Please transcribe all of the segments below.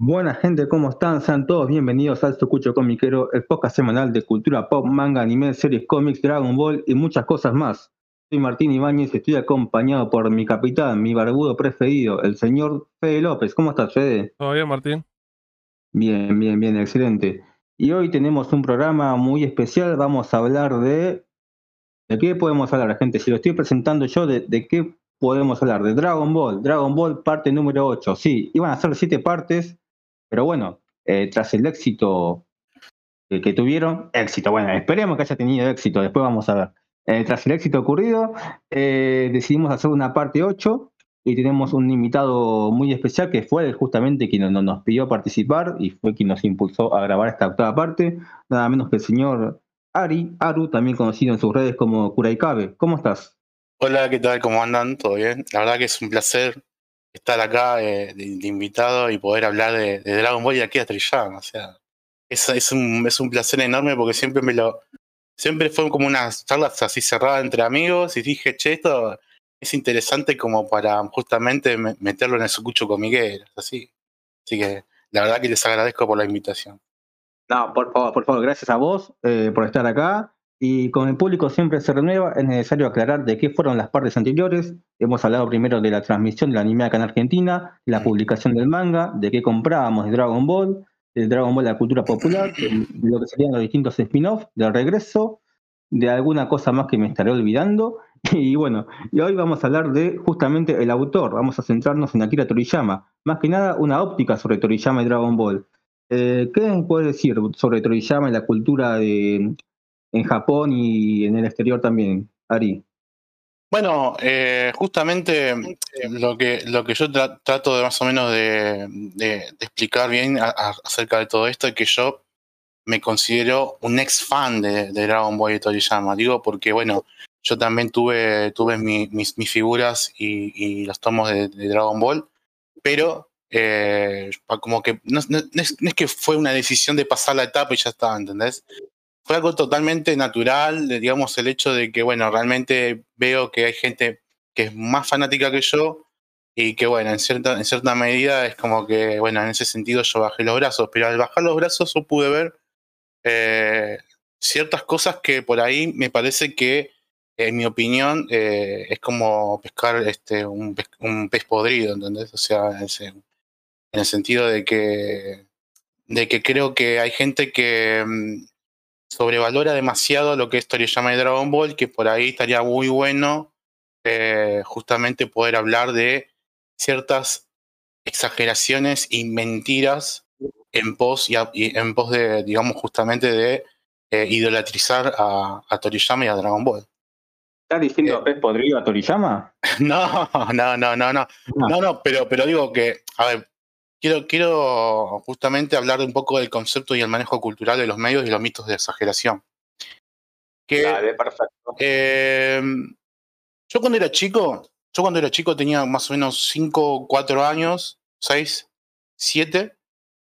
Buena gente, ¿cómo están? Sean todos bienvenidos al Socucho Comiquero, el podcast semanal de cultura pop, manga, anime, series, cómics, Dragon Ball y muchas cosas más. Soy Martín Ibáñez y estoy acompañado por mi capitán, mi barbudo preferido, el señor Fede López. ¿Cómo estás, Fede? ¿Todo bien, Martín? Bien, bien, bien, excelente. Y hoy tenemos un programa muy especial. Vamos a hablar de. ¿De qué podemos hablar, gente? Si lo estoy presentando yo, ¿de, de qué podemos hablar? De Dragon Ball. Dragon Ball, parte número 8. Sí, iban a ser siete partes pero bueno, eh, tras el éxito que tuvieron, éxito, bueno, esperemos que haya tenido éxito, después vamos a ver. Eh, tras el éxito ocurrido, eh, decidimos hacer una parte 8 y tenemos un invitado muy especial que fue justamente quien nos pidió participar y fue quien nos impulsó a grabar esta octava parte, nada menos que el señor Ari, Aru, también conocido en sus redes como Kuraikabe. ¿Cómo estás? Hola, ¿qué tal? ¿Cómo andan? ¿Todo bien? La verdad que es un placer estar acá eh, de, invitado y poder hablar de, Dragon Ball y aquí a Toriyama. O sea, es, es, un, es un placer enorme porque siempre me lo. Siempre fue como unas charlas así cerradas entre amigos y dije, che, esto es interesante como para justamente meterlo en el sucucho comiguero, así. Así que la verdad que les agradezco por la invitación. No, por favor, por favor, gracias a vos eh, por estar acá. Y con el público siempre se renueva, es necesario aclarar de qué fueron las partes anteriores. Hemos hablado primero de la transmisión del anime acá en Argentina, la publicación del manga, de qué comprábamos de Dragon Ball, de Dragon Ball de la cultura popular, de lo que serían los distintos spin-offs, del regreso, de alguna cosa más que me estaré olvidando. Y bueno, y hoy vamos a hablar de justamente el autor, vamos a centrarnos en Akira Toriyama. Más que nada, una óptica sobre Toriyama y Dragon Ball. Eh, ¿Qué puedes decir sobre Toriyama y la cultura de, en Japón y en el exterior también, Ari? Bueno, eh, justamente lo que, lo que yo trato de más o menos de, explicar bien acerca de todo esto es que yo me considero un ex fan de, Dragon Ball y Toriyama. Digo porque, bueno, yo también tuve, tuve mis, figuras y, los tomos de, Dragon Ball, pero eh, como que no, no, es, que fue una decisión de pasar la etapa y ya estaba, ¿entendés? Fue algo totalmente natural, digamos, el hecho de que, bueno, realmente veo que hay gente que es más fanática que yo y que, bueno, en cierta, en cierta medida es como que, bueno, en ese sentido yo bajé los brazos, pero al bajar los brazos yo pude ver eh, ciertas cosas que por ahí me parece que, en mi opinión, eh, es como pescar este, un, pez, podrido, ¿entendés? O sea, en el sentido de que, de que creo que hay gente que mm, sobrevalora demasiado lo que es Toriyama de Dragon Ball, que por ahí estaría muy bueno eh, justamente poder hablar de ciertas exageraciones y mentiras en pos, y, en pos de, digamos, justamente de eh, idolatrizar a, Toriyama y a Dragon Ball. ¿Estás diciendo eh, es podrido a Toriyama? No, no, no, no, no. No, no, pero, pero digo que, a ver, Quiero, quiero justamente hablar un poco del concepto y el manejo cultural de los medios y los mitos de exageración. Que, perfecto. Em, yo cuando era chico, yo cuando era chico tenía más o menos 5, 4 años, 6, 7.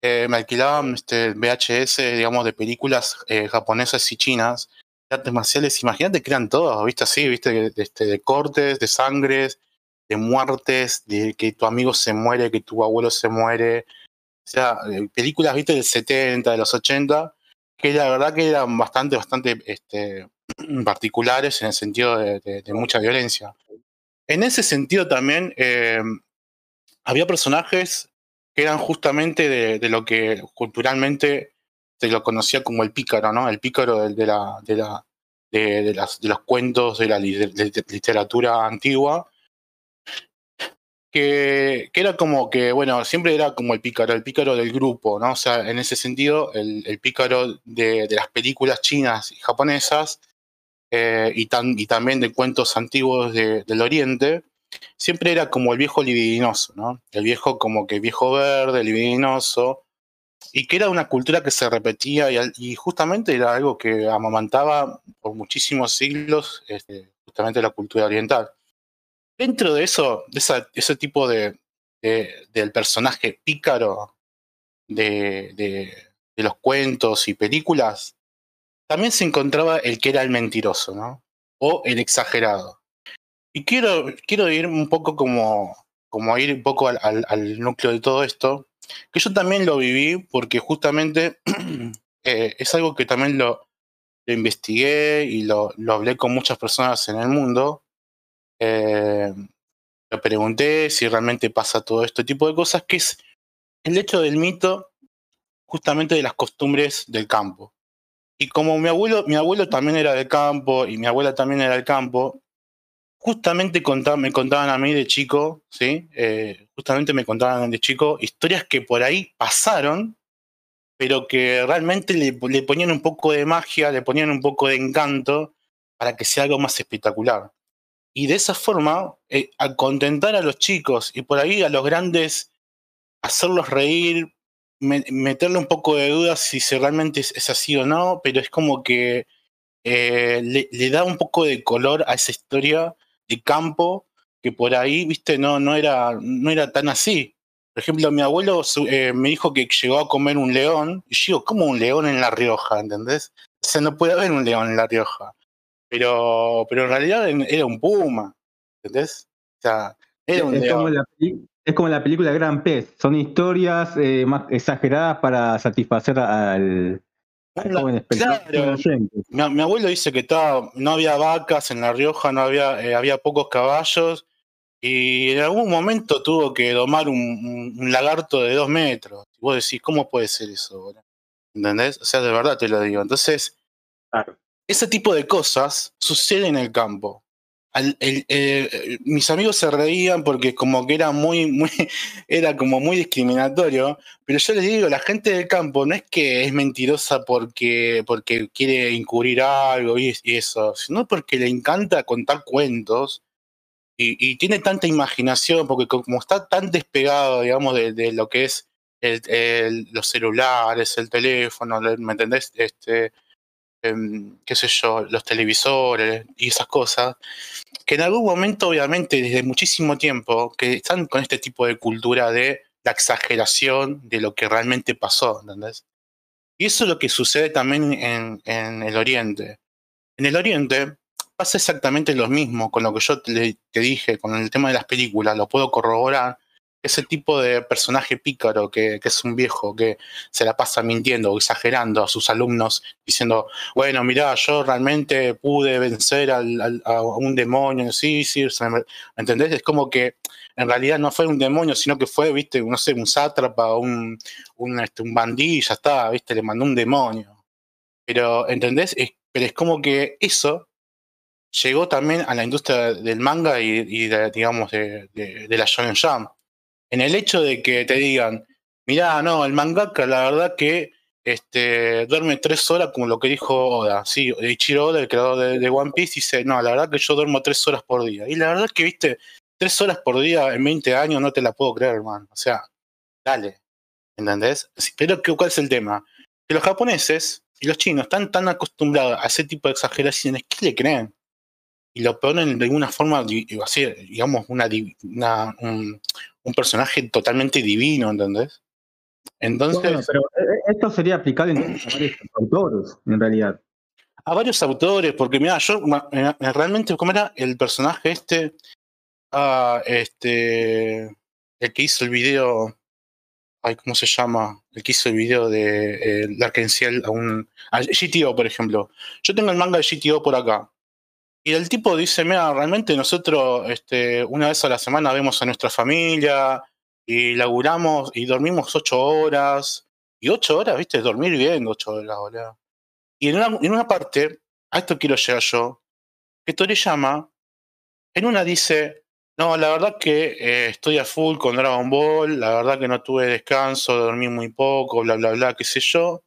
me alquilaban este, VHS, digamos, de películas eh, japonesas y chinas, de artes marciales. Imagínate que eran todos, ¿viste? Así, ¿viste? Este, de cortes, de sangres, de muertes, de que tu amigo se muere, que tu abuelo se muere. O sea, eh, películas, viste, del 70, de los 80, que la verdad que eran bastante, bastante este, particulares en el sentido de, mucha violencia. En ese sentido también eh, había personajes que eran justamente de, lo que culturalmente se lo conocía como el pícaro, ¿no? El pícaro de, la, de, la, de, las, de los cuentos de la literatura antigua, que, era como que, bueno, siempre era como el pícaro, el pícaro del grupo, ¿no? O sea, en ese sentido, el, pícaro de, las películas chinas y japonesas eh, y, y, también de cuentos antiguos del Oriente, siempre era como el viejo libidinoso, ¿no? El viejo como que viejo verde, libidinoso, y que era una cultura que se repetía y, justamente era algo que amamantaba por muchísimos siglos este, justamente la cultura oriental. Dentro de eso, de ese tipo de, del personaje pícaro de, los cuentos y películas, también se encontraba el que era el mentiroso, ¿no? O el exagerado. Y quiero, quiero ir un poco como, como ir un poco al, núcleo de todo esto, que yo también lo viví porque justamente eh, es algo que también lo, investigué y lo, hablé con muchas personas en el mundo. Eh, le pregunté si realmente pasa todo este tipo de cosas, que es el hecho del mito justamente de las costumbres del campo. Y como mi abuelo, mi abuelo también era del campo y mi abuela también era del campo, justamente me contaban a mí de chico, ¿sí? Eh, justamente me contaban de chico historias que por ahí pasaron, pero que realmente le, ponían un poco de magia, le ponían un poco de encanto para que sea algo más espectacular. Y de esa forma, eh, al contentar a los chicos y por ahí a los grandes, hacerlos reír, meterle un poco de dudas si realmente es, así o no, pero es como que eh, le, da un poco de color a esa historia de campo que por ahí, viste, no, no, era, no era tan así. Por ejemplo, mi abuelo eh, me dijo que llegó a comer un león, y yo digo, ¿cómo un león en La Rioja? ¿Entendés? O sea, no puede haber un león en La Rioja. Pero, pero en realidad era un puma, ¿entendés? O sea, era un. Es como la película Gran Pez, son historias eh, más exageradas para satisfacer al, joven claro. Mi, abuelo dice que estaba, no había vacas en La Rioja, no había, eh, había pocos caballos y en algún momento tuvo que domar un, lagarto de dos metros. Y vos decís, ¿cómo puede ser eso? ¿Entendés? O sea, de verdad te lo digo. Entonces, ese tipo de cosas suceden en el campo eh, mis amigos se reían porque como que era muy, era como muy discriminatorio, pero yo les digo, la gente del campo no es que es mentirosa porque, porque quiere encubrir algo y, eso, sino porque le encanta contar cuentos y, tiene tanta imaginación, porque como está tan despegado, digamos, de, lo que es los celulares, el teléfono, ¿me entendés? Este, qué sé yo, los televisores y esas cosas, que en algún momento, obviamente, desde muchísimo tiempo, que están con este tipo de cultura de la exageración de lo que realmente pasó, ¿entendés? Y eso es lo que sucede también en, en el Oriente. En el Oriente pasa exactamente lo mismo con lo que yo te, te dije, con el tema de las películas, lo puedo corroborar, ese tipo de personaje pícaro que, es un viejo que se la pasa mintiendo o exagerando a sus alumnos, diciendo, bueno, mirá, yo realmente pude vencer a un demonio, sí, sí, ¿me entendés? Es como que en realidad no fue un demonio, sino que fue, viste, no sé, un sátrapa, un, un, este, un bandí, ya está, viste, le mandó un demonio. Pero, ¿entendés? Pero es como que eso llegó también a la industria del manga y, digamos, de, de la Shonen Jump en el hecho de que te digan, mirá, no, el mangaka, la verdad que este, duerme tres horas, como lo que dijo Oda. Sí, Ichiro Oda, el creador de, One Piece, dice, no, la verdad que yo duermo tres horas por día. Y la verdad que, viste, tres horas por día en 20 años no te la puedo creer, hermano. O sea, dale. ¿Entendés? Pero, ¿cuál es el tema? Que los japoneses y los chinos están tan acostumbrados a ese tipo de exageraciones que le creen. Y lo ponen de alguna forma, digamos, una, una un, un personaje totalmente divino, ¿entendés? Entonces. pero eh, eh, esto sería aplicable a varios autores, en realidad. A varios autores, porque mira, yo realmente, ¿cómo era el personaje este? Ah, este. El que hizo el video. Ay, ¿cómo se llama? El que hizo el video de eh, Larkenciel a un. A GTO, por ejemplo. Yo tengo el manga de GTO por acá. Y el tipo dice, mira, realmente nosotros este, una vez a la semana vemos a nuestra familia y laburamos y dormimos ocho horas. Y ocho horas, viste, dormir bien ocho horas, boludo. Y en una, en una parte, a esto quiero llegar yo, que Toriyama, en una dice, no, la verdad que eh, estoy a full con Dragon Ball, la verdad que no tuve descanso, dormí muy poco, bla, bla, bla, qué sé yo.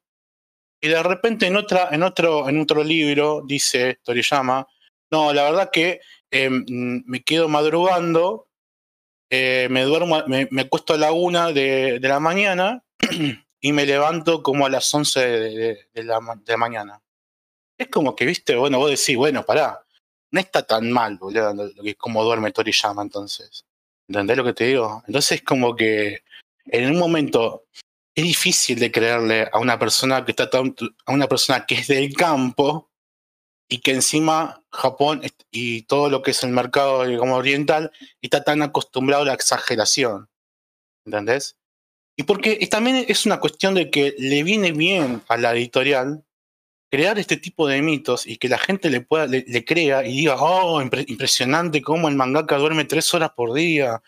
Y de repente en, otra, en, otro, en otro libro dice Toriyama, no, la verdad que eh, mm, me quedo madrugando, eh, me duermo, me, acuesto a la una de, la mañana y me levanto como a las once de, la, mañana. Es como que, viste, bueno, vos decís, bueno, pará, no está tan mal, boludo, lo que como duerme Toriyama entonces. ¿Entendés lo que te digo? Entonces es como que en un momento es difícil de creerle a una persona que está a una persona que es del campo y que encima Japón y todo lo que es el mercado digamos, oriental está tan acostumbrado a la exageración. ¿Entendés? Y porque también es una cuestión de que le viene bien a la editorial crear este tipo de mitos y que la gente le pueda, le, crea y diga, oh, impresionante cómo el mangaka duerme tres horas por día.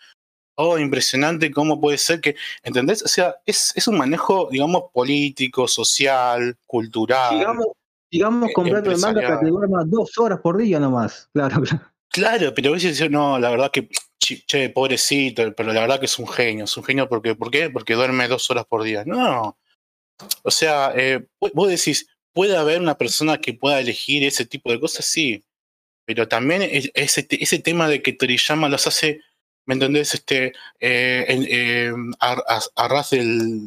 Oh, impresionante cómo puede ser que, ¿entendés? O sea, es, es un manejo, digamos, político, social, cultural. Digamos comprando el manga que duerma dos horas por día nomás, claro. Claro, pero a veces no, la verdad que, che, pobrecito, pero la verdad que es un genio, es un genio porque, ¿por qué? Porque duerme dos horas por día. No. O sea, eh, vos decís, ¿puede haber una persona que pueda elegir ese tipo de cosas? Sí. Pero también ese, ese tema de que Toriyama los hace, ¿me entendés? Este, eh, eh, a, ras del,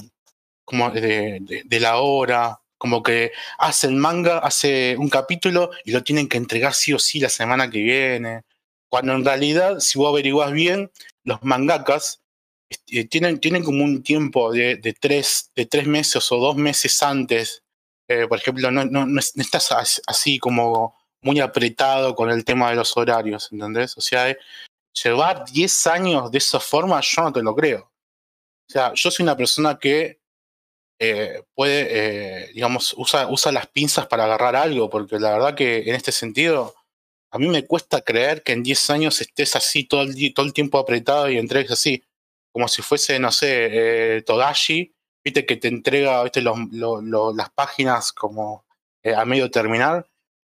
como de, de la hora, como que hace el manga, hace un capítulo y lo tienen que entregar sí o sí la semana que viene. Cuando en realidad, si vos averiguás bien, los mangakas este, tienen, tienen como un tiempo de, de, tres, de tres meses o dos meses antes. Eh, por ejemplo, no, no, no, estás así como muy apretado con el tema de los horarios, ¿entendés? O sea, llevar 10 años de esa forma, yo no te lo creo. O sea, yo soy una persona que eh, puede, eh, digamos, usa, usa las pinzas para agarrar algo, porque la verdad que en este sentido, a mí me cuesta creer que en 10 años estés así todo el, todo el tiempo apretado y entregues así, como si fuese, no sé, eh, Togashi, viste que te entrega ¿viste? las páginas como a medio terminar,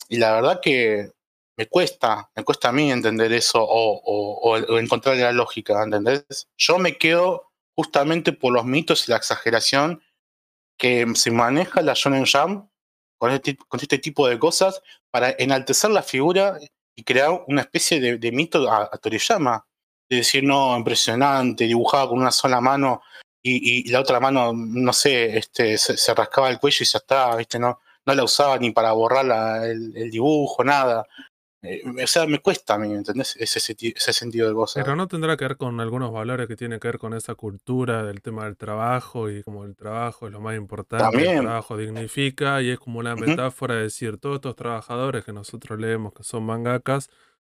y la verdad que me cuesta, me cuesta a mí entender eso o, o, o encontrar la lógica, ¿entendés? Yo me quedo justamente por los mitos y la exageración que se maneja la Shonen Jam con este, con este tipo de cosas para enaltecer la figura y crear una especie de, mito a, Toriyama. De decir, no, impresionante, dibujaba con una sola mano y, la otra mano, no sé, este, se, rascaba el cuello y ya está, ¿viste? No, no la usaba ni para borrar el, dibujo, nada. Eh, o sea, me cuesta a mí, ¿entendés? Ese, ese, sentido de cosas. Pero no tendrá que ver con algunos valores que tienen que ver con esa cultura del tema del trabajo y como el trabajo es lo más importante, el trabajo dignifica y es como una metáfora de decir, todos estos trabajadores que nosotros leemos que son mangakas,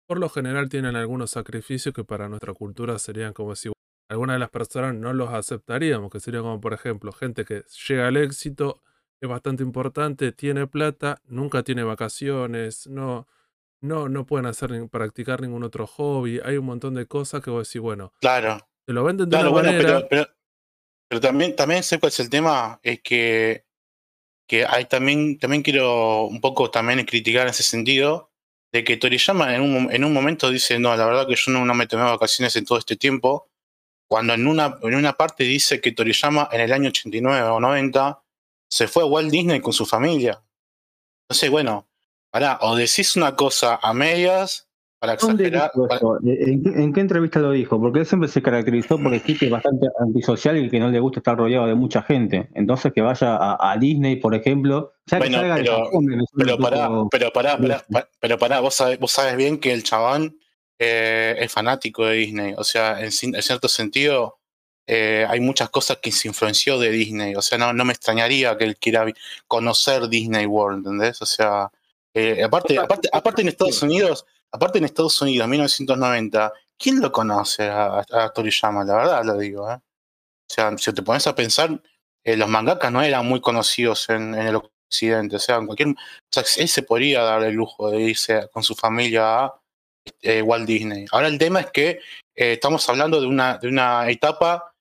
por lo general tienen algunos sacrificios que para nuestra cultura serían como si algunas de las personas no los aceptaríamos, que sería como por ejemplo gente que llega al éxito, es bastante importante, tiene plata, nunca tiene vacaciones, no no, no pueden hacer ni practicar ningún otro hobby. Hay un montón de cosas que vos decís, bueno, claro. te lo venden de una manera. Pero, pero, también, también sé cuál es el tema, es que, que hay también, también quiero un poco también criticar en ese sentido, de que Toriyama en un, en un momento dice, no, la verdad que yo no, no me tomé vacaciones en todo este tiempo, cuando en una, en una parte dice que Toriyama en el año 89 o 90 se fue a Walt Disney con su familia. Entonces, bueno, Pará, o decís una cosa a medias para exagerar. ¿En, qué, entrevista lo dijo? Porque él siempre se caracterizó por que es bastante antisocial y que no le gusta estar rodeado de mucha gente. Entonces que vaya a, Disney, por ejemplo. bueno, pero, pará, pero pará, pero pará, vos sabés, vos sabés bien que el chabón eh, es fanático de Disney. O sea, en, cierto sentido, eh, hay muchas cosas que se influenció de Disney. O sea, no, no me extrañaría que él quiera conocer Disney World, ¿entendés? O sea, eh, aparte, aparte, aparte en Estados Unidos, aparte en Estados Unidos, 1990, ¿quién lo conoce a, Toriyama? La verdad lo digo. ¿eh? O sea, si te pones a pensar, eh, los mangakas no eran muy conocidos en, el occidente. O sea, en cualquier, o sea, él se podría dar el lujo de irse con su familia a Walt Disney. Ahora el tema es que estamos hablando de una, de una etapa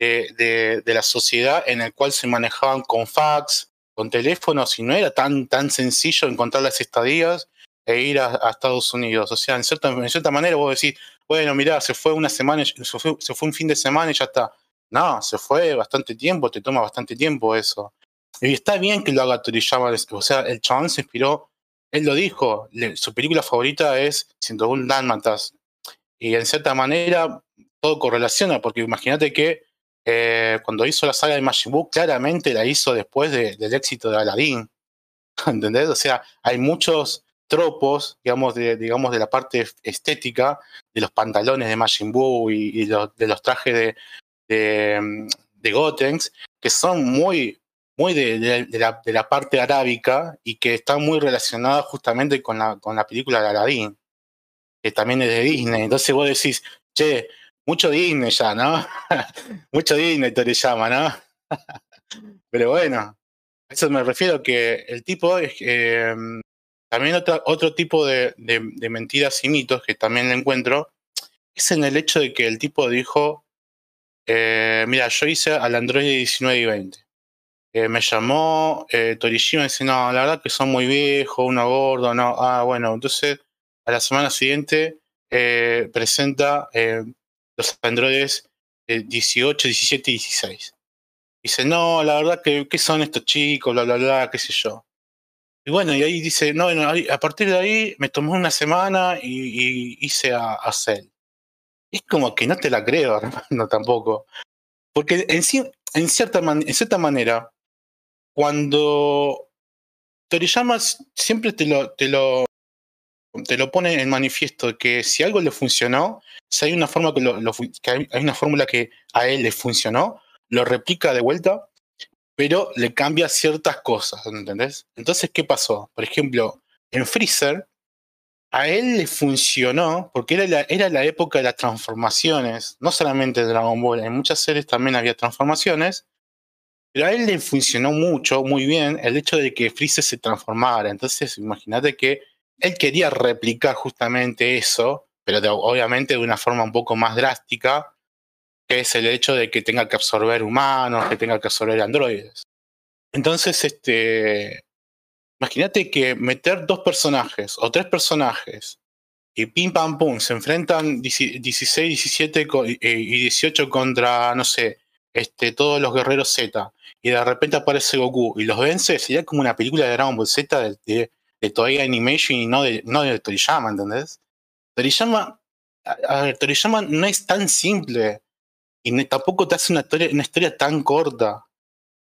de, de, la sociedad en la cual se manejaban con fax, con teléfonos y no era tan, tan sencillo encontrar las estadías e ir a, Estados Unidos. O sea, en cierta, en cierta manera vos decís, bueno, mirá, se fue una semana, se fue, un fin de semana y ya está. No, se fue bastante tiempo, te toma bastante tiempo eso. Y está bien que lo haga Toriyama, o sea, el chabón se inspiró, él lo dijo, su película favorita es 101 Dálmatas. Y en cierta manera todo correlaciona, porque imagínate que eh, cuando hizo la saga de Majin Buu, claramente la hizo después del éxito de Aladdin. ¿Entendés? O sea, hay muchos tropos, digamos, de, digamos, de la parte estética de los pantalones de Majin Buu y, de los trajes de, de, de, Gotenks, que son muy, muy de, la, parte arábica y que están muy relacionadas justamente con la, con la película de Aladdin, que también es de Disney. Entonces vos decís, che, mucho Disney ya, ¿no? mucho Disney Toriyama, ¿no? Pero bueno, a eso me refiero que el tipo es eh, también otro tipo de, mentiras y mitos que también encuentro es en el hecho de que el tipo dijo, eh, mira, yo hice al Android 19 y 20. Eh, me llamó eh, Torishima y dice, no, la verdad que son muy viejos, uno gordo, no, ah, bueno, entonces a la semana siguiente eh, presenta los androides 18, 17 y 16. Dice, no, la verdad que, ¿qué son estos chicos? Bla, bla, bla, qué sé yo. Y bueno, y ahí dice, no, a partir de ahí me tomó una semana y, hice a, a Cell. Es como que no te la creo, no tampoco. Porque en, cierta manera, cuando Toriyama siempre te lo, te lo pone en manifiesto que si algo le funcionó, si hay una forma que, lo, que hay, una fórmula que a él le funcionó, lo replica de vuelta, pero le cambia ciertas cosas, ¿entendés? Entonces, ¿qué pasó? Por ejemplo, en Freezer, a él le funcionó, porque era la, era la época de las transformaciones, no solamente de Dragon Ball, en muchas series también había transformaciones, pero a él le funcionó mucho, muy bien, el hecho de que Freezer se transformara. Entonces, imagínate que él quería replicar justamente eso, pero obviamente de una forma un poco más drástica, que es el hecho de que tenga que absorber humanos, que tenga que absorber androides. Entonces, este, imagínate que meter dos personajes o tres personajes y pim pam pum se enfrentan 16, 17 y 18 contra, no sé, este, todos los guerreros Z y de repente aparece Goku y los vence, sería como una película de Dragon Ball Z de, de Animation y no de, no de Toriyama, ¿entendés? Toriyama, a, ver, Toriyama no es tan simple y tampoco te hace una historia, una historia tan corta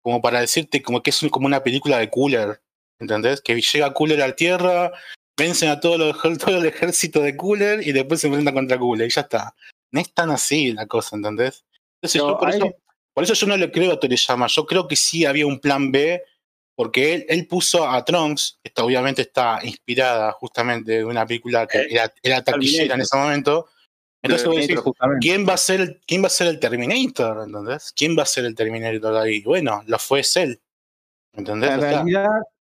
como para decirte como que es como una película de Cooler, ¿entendés? Que llega Cooler a la Tierra, vencen a todo, todo el ejército de Cooler y después se enfrentan contra Cooler y ya está. No es tan así la cosa, ¿entendés? Entonces yo por eso por eso yo no le creo a Toriyama. Yo creo que sí había un plan B, porque él, él puso a Trunks, esta obviamente está inspirada justamente de una película que eh, era, taquillera en ese momento. Entonces voy a decir, ¿quién va a ser el, quién va a ser el Terminator? ¿Entendés? ¿Quién va a ser el Terminator ahí? Bueno, lo fue Cell. ¿Entendés? En realidad,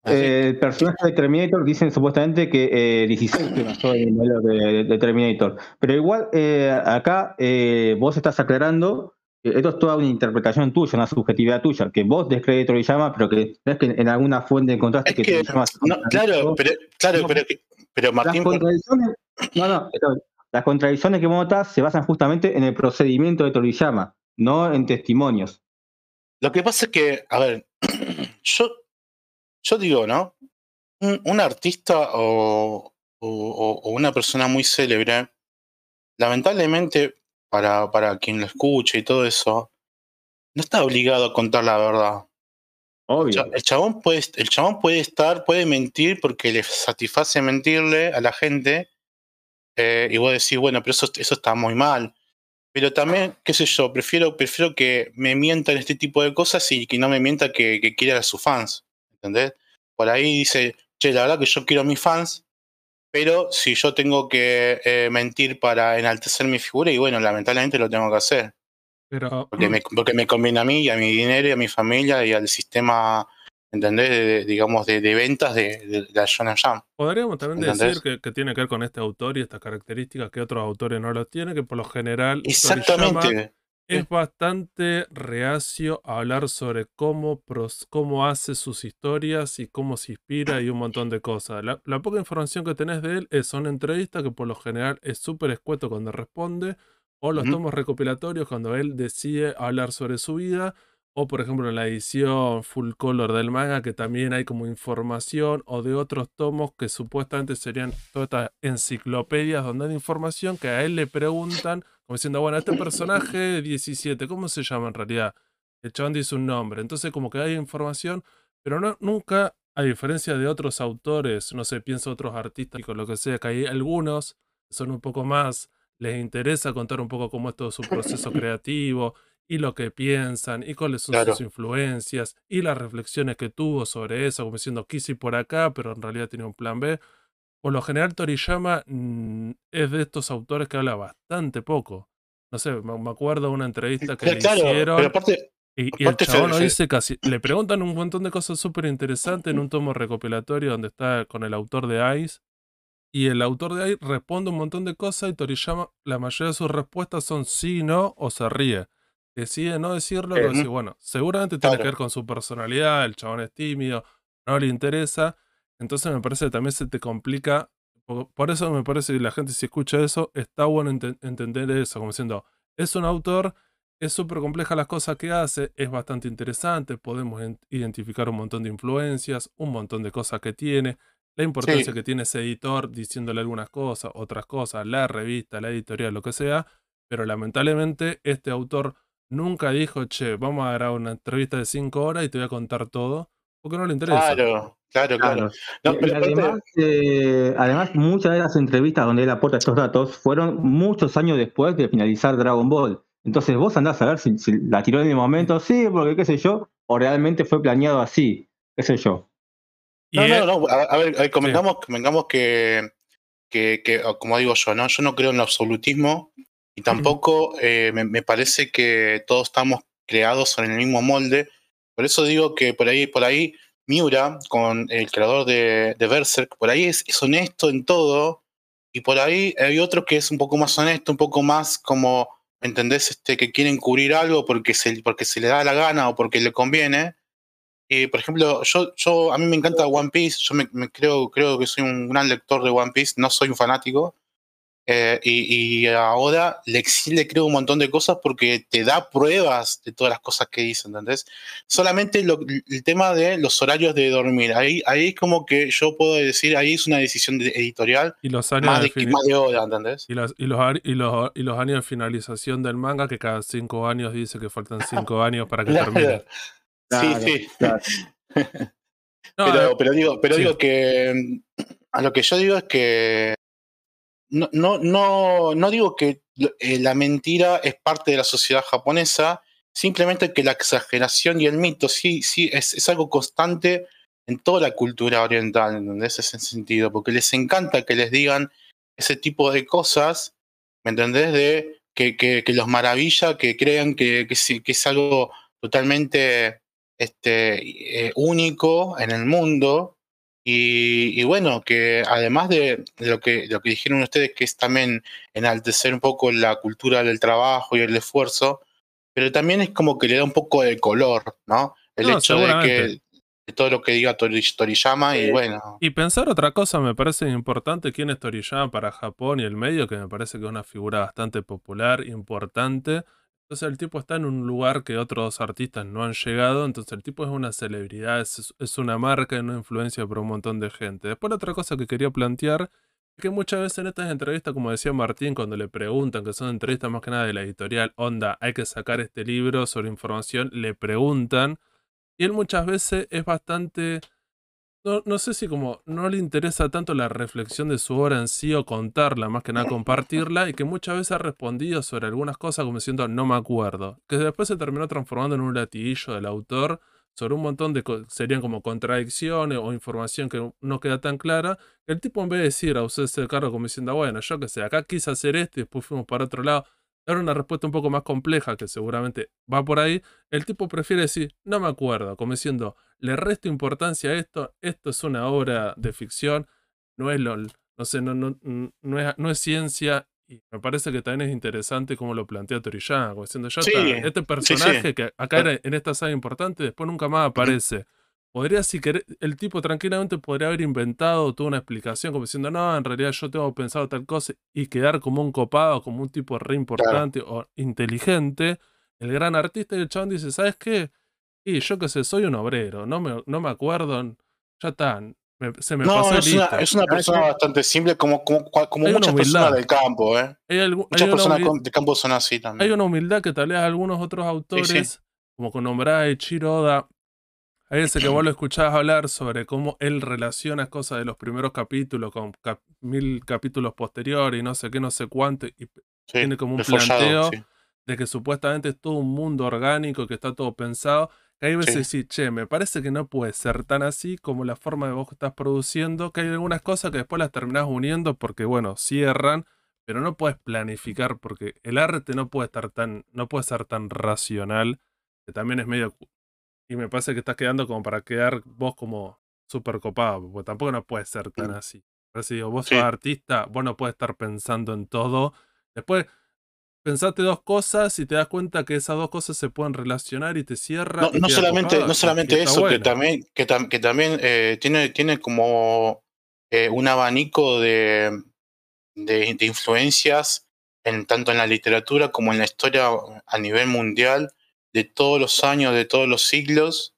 eh, el personaje de Terminator dicen supuestamente que eh, 16 que basó el modelo de, Terminator. Pero igual eh, acá eh, vos estás aclarando esto es toda una interpretación tuya, una subjetividad tuya, que vos descrees de Toriyama, pero que ves que en alguna fuente encontraste que, que no, claro, pero, claro, pero, pero Martín. Las contradicciones, no, no, las contradicciones que vos notás se basan justamente en el procedimiento de Toriyama, no en testimonios. Lo que pasa es que, a ver, yo, yo digo, ¿no? Un, artista o, o, o una persona muy célebre, lamentablemente para, para quien lo escuche y todo eso, no está obligado a contar la verdad. Obvio. El chabón puede, el chabón puede estar, puede mentir porque le satisface mentirle a la gente. Eh, y vos decís, bueno, pero eso, eso está muy mal. Pero también, qué sé yo, prefiero, prefiero que me mientan este tipo de cosas y que no me mienta que, que quiera a sus fans. ¿Entendés? Por ahí dice, che, la verdad que yo quiero a mis fans, pero si yo tengo que eh, mentir para enaltecer mi figura, y bueno, lamentablemente lo tengo que hacer. Pero, porque, me, porque me conviene a mí y a mi dinero y a mi familia y al sistema, ¿entendés? digamos, de, ventas de, la Shonen Jam. Podríamos también decir que, tiene que ver con este autor y estas características que otros autores no los tienen, que por lo general. Exactamente es bastante reacio a hablar sobre cómo, cómo hace sus historias y cómo se inspira y un montón de cosas. La, poca información que tenés de él es una entrevista que por lo general es súper escueto cuando responde, o los tomos recopilatorios cuando él decide hablar sobre su vida, o por ejemplo en la edición full color del manga que también hay como información, o de otros tomos que supuestamente serían todas estas enciclopedias donde hay información que a él le preguntan como diciendo, bueno, este personaje 17, ¿cómo se llama en realidad? El chabón dice un nombre. Entonces, como que hay información, pero no, nunca, a diferencia de otros autores, no sé, pienso otros artistas, con lo que sea, que hay algunos que son un poco más, les interesa contar un poco cómo es todo su proceso creativo y lo que piensan y cuáles son sus influencias y las reflexiones que tuvo sobre eso, como diciendo, quise ir por acá, pero en realidad tenía un plan B. Por lo general, Toriyama mm, es de estos autores que habla bastante poco. no sé, me acuerdo de una entrevista que le hicieron. aparte, y, el chabón no dice casi. Le preguntan un montón de cosas súper interesantes en un tomo recopilatorio donde está con el autor de Ice. Y el autor de Ice responde un montón de cosas y Toriyama, la mayoría de sus respuestas son sí, no o se ríe. Decide no decirlo, eh, bueno, seguramente tiene que ver con su personalidad, el chabón es tímido, no le interesa. Entonces me parece que también se te complica. Por, eso me parece que la gente si escucha eso, está bueno entender eso, como diciendo, es un autor es súper compleja las cosas que hace, es bastante interesante, podemos identificar un montón de influencias, un montón de cosas que tiene, la importancia que tiene ese editor diciéndole algunas cosas, otras cosas, la revista, la editorial, lo que sea, pero lamentablemente este autor nunca dijo, che, vamos a grabar una entrevista de cinco horas y te voy a contar todo, porque no le interesa. Claro, claro, claro. además, eh, además, muchas de las entrevistas donde él aporta estos datos fueron muchos años después de finalizar Dragon Ball. Entonces vos andás a ver si, la tiró en el momento, sí, porque qué sé yo, o realmente fue planeado así, qué sé yo. No, no, no, a, ver, convengamos, que, que, como digo yo, ¿no? Yo no creo en el absolutismo y tampoco eh, me, parece que todos estamos creados en el mismo molde. Por eso digo que por ahí, por ahí, Miura, con el creador de, de Berserk, por ahí es, es, honesto en todo, y por ahí hay otro que es un poco más honesto, un poco más como ¿entendés? Este, que quieren cubrir algo porque se, porque se le da la gana o porque le conviene. Y, por ejemplo, yo, yo, a mí me encanta One Piece, yo me, creo, creo que soy un gran lector de One Piece, no soy un fanático, eh, y, ahora le, le creo un montón de cosas porque te da pruebas de todas las cosas que dice, ¿entendés? Solamente el tema de los horarios de dormir. Ahí, ahí como que yo puedo decir, ahí es una decisión editorial y los años más, de, ¿entendés? Y los, y, los, y, los, y los años de finalización del manga, que cada cinco años dice que faltan cinco años para que termine. Sí, sí. pero, eh, pero, digo, pero digo que a lo que yo digo es que no, no, no, no digo que eh, la mentira es parte de la sociedad japonesa, simplemente que la exageración y el mito sí, sí, es, algo constante en toda la cultura oriental, en ese sentido, porque les encanta que les digan ese tipo de cosas, ¿me entendés? De que, que, los maravilla, que crean que, que, que es algo totalmente este, eh, único en el mundo, y, bueno, que además de, lo, que, lo que dijeron ustedes, que es también enaltecer un poco la cultura del trabajo y el esfuerzo, pero también es como que le da un poco de color, ¿no? El hecho de que de todo lo que diga Toriyama y bueno. Y pensar otra cosa me parece importante, quién es Toriyama para Japón y el medio, que me parece que es una figura bastante popular, importante, entonces el tipo está en un lugar que otros artistas no han llegado, entonces el tipo es una celebridad, es, una marca una influencia para un montón de gente. Después otra cosa que quería plantear es que muchas veces en estas entrevistas, como decía Martín, cuando le preguntan, que son entrevistas más que nada de la editorial, onda, hay que sacar este libro sobre información, le preguntan, y él muchas veces es bastante no, sé si como no le interesa tanto la reflexión de su obra en sí o contarla, más que nada compartirla, y que muchas veces ha respondido sobre algunas cosas como diciendo no me acuerdo, que después se terminó transformando en un latiguillo del autor sobre un montón de serían como contradicciones o información que no queda tan clara, el tipo en vez de decir a usted ese cargo como diciendo, bueno, yo qué sé, acá quise hacer esto y después fuimos para otro lado, era una respuesta un poco más compleja que seguramente va por ahí, el tipo prefiere decir, no me acuerdo, como diciendo, le resto importancia a esto, esto es una obra de ficción, no es lo, no sé, no, no, no, es, no es ciencia, y me parece que también es interesante como lo plantea Toriyama, como diciendo, ya está, este personaje que acá era en esta saga importante, después nunca más aparece. Podría, si querer, el tipo tranquilamente podría haber inventado toda una explicación, como diciendo, no, en realidad yo tengo pensado tal cosa, y quedar como un copado, como un tipo re importante o inteligente. El gran artista y el chabón dice, ¿sabes qué? Y yo qué sé, soy un obrero, no me, no me acuerdo, ya está, se me no, pasó es, una, es una persona bastante simple, como, como, como muchas personas del campo, ¿eh? muchas personas del campo son así también. Hay una humildad que tal vez algunos otros autores, como con Nombrae, Chiroda, hay veces que vos lo escuchás hablar sobre cómo él relaciona cosas de los primeros capítulos con mil capítulos posteriores y no sé qué, no sé cuánto, y tiene como un planteo de que supuestamente es todo un mundo orgánico, que está todo pensado, que hay veces sí. che, me parece que no puede ser tan así como la forma de vos estás produciendo, que hay algunas cosas que después las terminás uniendo porque, bueno, cierran, pero no puedes planificar porque el arte no puede estar tan, no puede ser tan racional, que también es medio... Y me parece que estás quedando como para quedar vos como súper copado, porque tampoco no puede ser tan así. Pero si vos sos artista, vos no puedes estar pensando en todo. Después, pensaste dos cosas y te das cuenta que esas dos cosas se pueden relacionar y te cierra. No, solamente, no solamente eso, que también, que, también eh, tiene, tiene como eh, un abanico de, de, influencias en, tanto en la literatura como en la historia a nivel mundial de todos los años, de todos los siglos.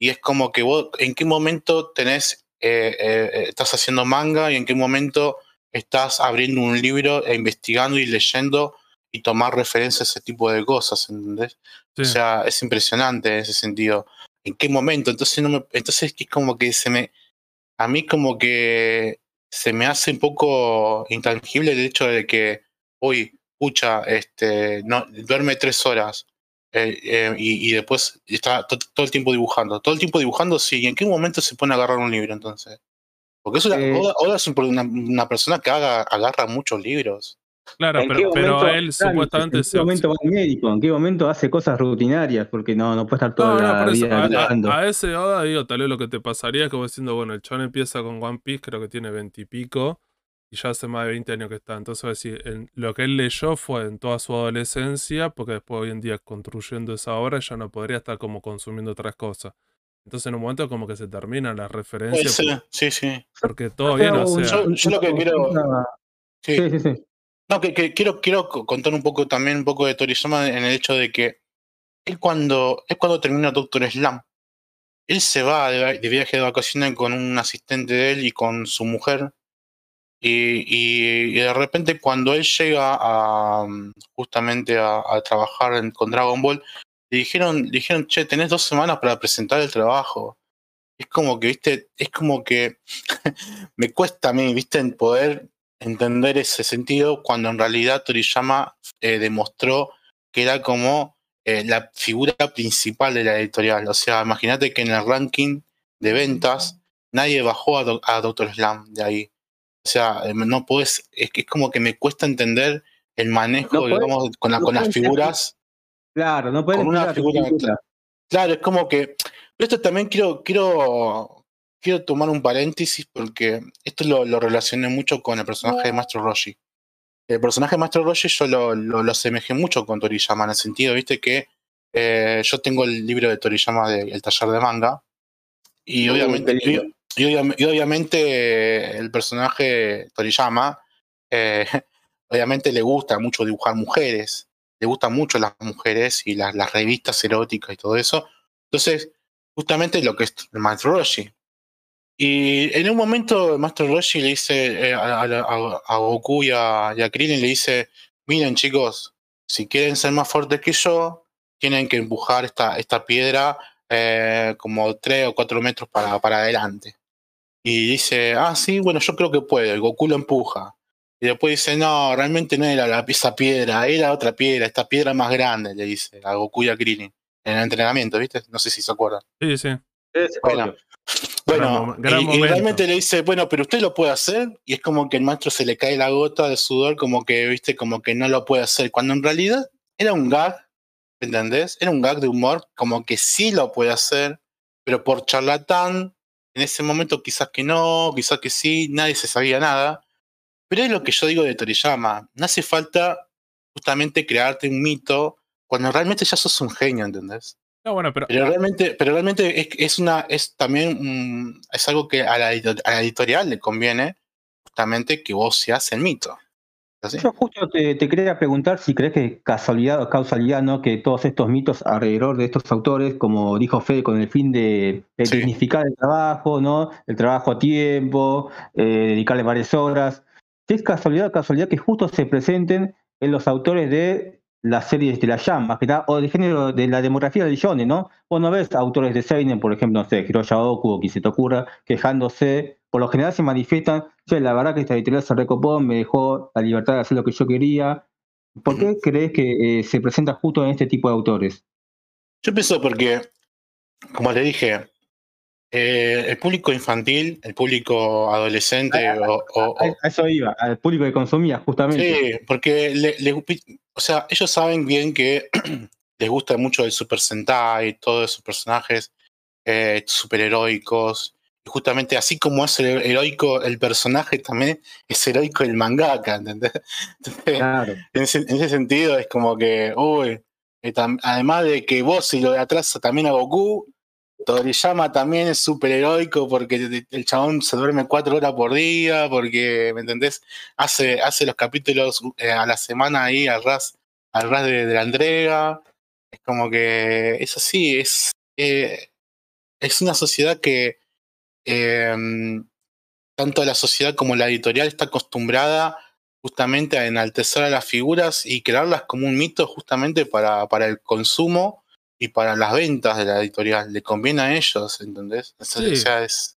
Y es como que vos, ¿en qué momento tenés, eh, eh, estás haciendo manga y en qué momento estás abriendo un libro e investigando y leyendo y tomar referencia a ese tipo de cosas, ¿entendés? O sea, es impresionante en ese sentido. ¿En qué momento? Entonces, no me, entonces es como que se me, a mí como que se me hace un poco intangible el hecho de que, uy, pucha, este, no, duerme tres horas eh, eh, y, después está todo el tiempo dibujando. Todo el tiempo dibujando, sí. ¿Y en qué momento se pone a agarrar un libro entonces? Porque eso, eh, Oda, es una, una, persona que haga, agarra muchos libros. Claro, pero, pero él supuestamente... ¿En qué momento va al médico? ¿En qué momento hace cosas rutinarias? Porque no, no puede estar toda la vida a, a, ese Oda, digo, tal vez lo que te pasaría es como diciendo, bueno, el chon empieza con One Piece, creo que tiene veintipico, y, ya hace más de 20 años que está. Entonces, decir, lo que él leyó fue en toda su adolescencia, porque después hoy en día construyendo esa obra ya no podría estar como consumiendo otras cosas. Entonces en un momento como que se terminan las referencias. Sí, sí, sí. Porque todo bien, o sea... Yo, lo que quiero... sí, sí. sí. No, que, quiero, quiero contar un poco también un poco de Toriyama en el hecho de que él cuando, es cuando termina Doctor Slam, él se va de, viaje de vacaciones con un asistente de él y con su mujer. Y, de repente cuando él llega a justamente a, trabajar con Dragon Ball, le dijeron, dijeron, che, tenés dos semanas para presentar el trabajo. Es como que, viste, es como que me cuesta a mí, viste, en poder entender ese sentido cuando en realidad Toriyama eh, demostró que era como eh, la figura principal de la editorial. O sea, imagínate que en el ranking de ventas nadie bajó a, Doctor Slam de ahí. O sea, eh, no puedes, es que es como que me cuesta entender el manejo, digamos, con, con las figuras. Claro, no puedes. Con una figura. Claro, es como que. Esto también quiero, quiero quiero tomar un paréntesis porque esto lo, lo relacioné mucho con el personaje de Maestro Roshi. El personaje de Maestro Roshi yo lo, lo, asemejé mucho con Toriyama en el sentido, viste, que eh, yo tengo el libro de Toriyama del taller de manga y obviamente, y, obviamente el personaje Toriyama eh, obviamente le gusta mucho dibujar mujeres, le gustan mucho las mujeres y las, revistas eróticas y todo eso. Entonces, justamente lo que es el Maestro Roshi. Y en un momento Master Roshi le dice eh, a, Goku y a, Krillin, le dice, miren chicos, si quieren ser más fuertes que yo, tienen que empujar esta, esta piedra eh, como 3 o 4 metros para, para adelante. Y dice, ah, sí, bueno, yo creo que puede. Goku lo empuja. Y después dice, no, realmente no era la, esa piedra, era otra piedra, esta piedra más grande, le dice a Goku y a Krillin. En el entrenamiento, ¿viste? No sé si se acuerdan. Sí, sí. Bueno, bueno, y, realmente le dice, bueno, pero usted lo puede hacer, y es como que el maestro se le cae la gota de sudor, como que, viste, como que no lo puede hacer, cuando en realidad era un gag, ¿entendés? Era un gag de humor, como que sí lo puede hacer, pero por charlatán, en ese momento quizás que no, quizás que sí, nadie se sabía nada. Pero es lo que yo digo de Toriyama, no hace falta justamente crearte un mito cuando realmente ya sos un genio, ¿entendés? bueno, pero... realmente, pero realmente es, es una, es también es algo que a la, editorial le conviene justamente que vos seas el mito. Yo justo te, quería preguntar si crees que casualidad o causalidad, ¿no? Que todos estos mitos alrededor de estos autores, como dijo Fede, con el fin de, dignificar el trabajo, ¿no? El trabajo a tiempo, eh, dedicarle varias horas. Es casualidad o casualidad que justo se presenten en los autores de las series de la llama, o de género de la demografía del shonen, ¿no? Vos no ves autores de seinen, por ejemplo, no sé, Hiroya Oku o quien se te ocurra, quejándose, por lo general se manifiestan, che, la verdad que esta editorial se recopó, me dejó la libertad de hacer lo que yo quería. ¿Por qué crees que eh, se presenta justo en este tipo de autores? Yo pienso porque, como le dije, Eh, el público infantil, el público adolescente ah, o, ah, Eso iba, al público que consumía justamente. Sí, porque o sea, ellos saben bien que les gusta mucho el Super Sentai, todos esos personajes eh, superheroicos. Y justamente así como es heroico el personaje, también es heroico el mangaka, ¿entendés? claro. en, ese, sentido es como que, uy, eh, además de que vos y lo de atrás también a Goku, Toriyama también es súper heroico porque el chabón se duerme cuatro horas por día, porque, ¿me entendés? Hace, hace los capítulos eh, a la semana ahí al ras, al ras de, la entrega. Es como que es así, es, eh, es una sociedad que em, tanto la sociedad como la editorial está acostumbrada justamente a enaltecer a las figuras y crearlas como un mito justamente para, para el consumo y para las ventas de la editorial. Le conviene a ellos, ¿entendés? O sea, es,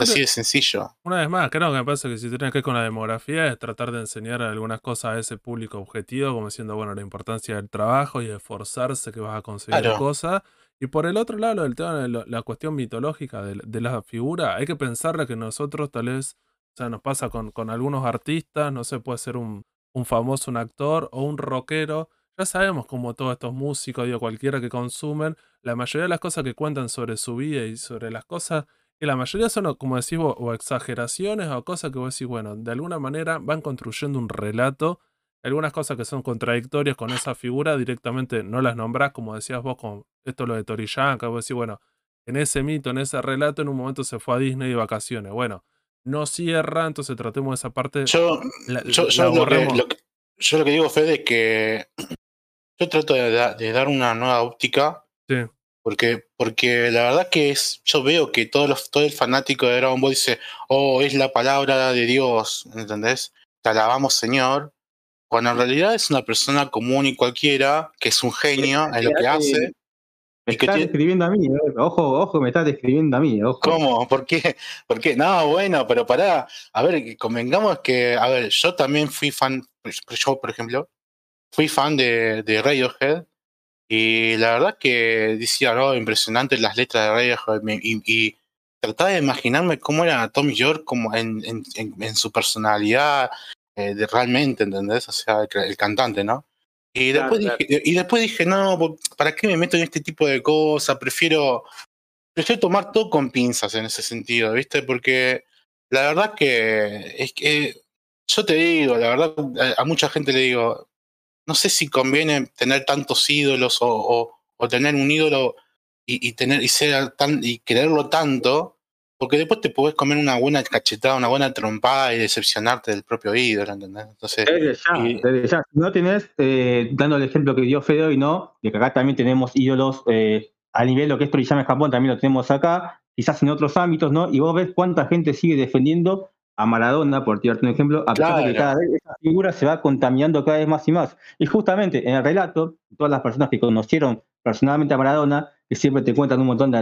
así de sencillo. Una vez más, creo que me pasa que si tienes que ver con la demografía es tratar de enseñar algunas cosas a ese público objetivo, como diciendo, bueno, la importancia del trabajo y esforzarse que vas a conseguir cosas. Y por el otro lado, el tema de la, cuestión mitológica de, la figura, hay que pensarle que nosotros tal vez, o sea, nos pasa con, con algunos artistas, no sé, puede ser un, un famoso, un actor o un rockero, ya sabemos como todos estos músicos, digo, cualquiera que consumen, la mayoría de las cosas que cuentan sobre su vida y sobre las cosas, que la mayoría son, como decís o exageraciones o cosas que vos decís, bueno, de alguna manera van construyendo un relato. Algunas cosas que son contradictorias con esa figura directamente no las nombrás, como decías vos con esto lo de Toriyama, que vos decís, bueno, en ese mito, en ese relato, en un momento se fue a Disney de vacaciones. Bueno, no cierra, entonces tratemos esa parte. Yo, yo, lo, que, yo lo que digo, Fede, es que yo trato de, dar una nueva óptica. Sí. Porque, porque la verdad que es, yo veo que todos los, todo el fanático de Dragon Ball dice, oh, es la palabra de Dios, ¿entendés? Te alabamos, Señor. Cuando en realidad es una persona común y cualquiera, que es un genio en lo que hace. Me estás describiendo a mí, eh. ojo, ojo, me estás describiendo a mí, ojo. ¿Cómo? ¿Por qué? ¿Por qué? No, bueno, pero pará, a ver, convengamos que, a ver, yo también fui fan, yo, por ejemplo, fui fan de, de Radiohead y la verdad que decía, oh, impresionante las letras de Radiohead y, trataba de imaginarme cómo era Tom York como en, en, su personalidad eh, de realmente, ¿entendés? O sea, el, cantante, ¿no? Y después, Dije, y después dije, no, ¿para qué me meto en este tipo de cosas? Prefiero, prefiero tomar todo con pinzas en ese sentido, ¿viste? Porque la verdad que es que yo te digo, la verdad, a mucha gente le digo, no sé si conviene tener tantos ídolos o, tener un ídolo y, tener y ser tan y quererlo tanto, porque después te puedes comer una buena cachetada, una buena trompada y decepcionarte del propio ídolo, ¿entendés? Entonces, desde ya, no tenés, eh, dando el ejemplo que dio Fede hoy, ¿no? De que acá también tenemos ídolos eh, a nivel lo que es Toriyama en Japón, también lo tenemos acá, quizás en otros ámbitos, ¿no? Y vos ves cuánta gente sigue defendiendo a Maradona, por tirarte un ejemplo, a pesar de que cada vez esa figura se va contaminando cada vez más y más. Y justamente en el relato, todas las personas que conocieron personalmente a Maradona, que siempre te cuentan un montón de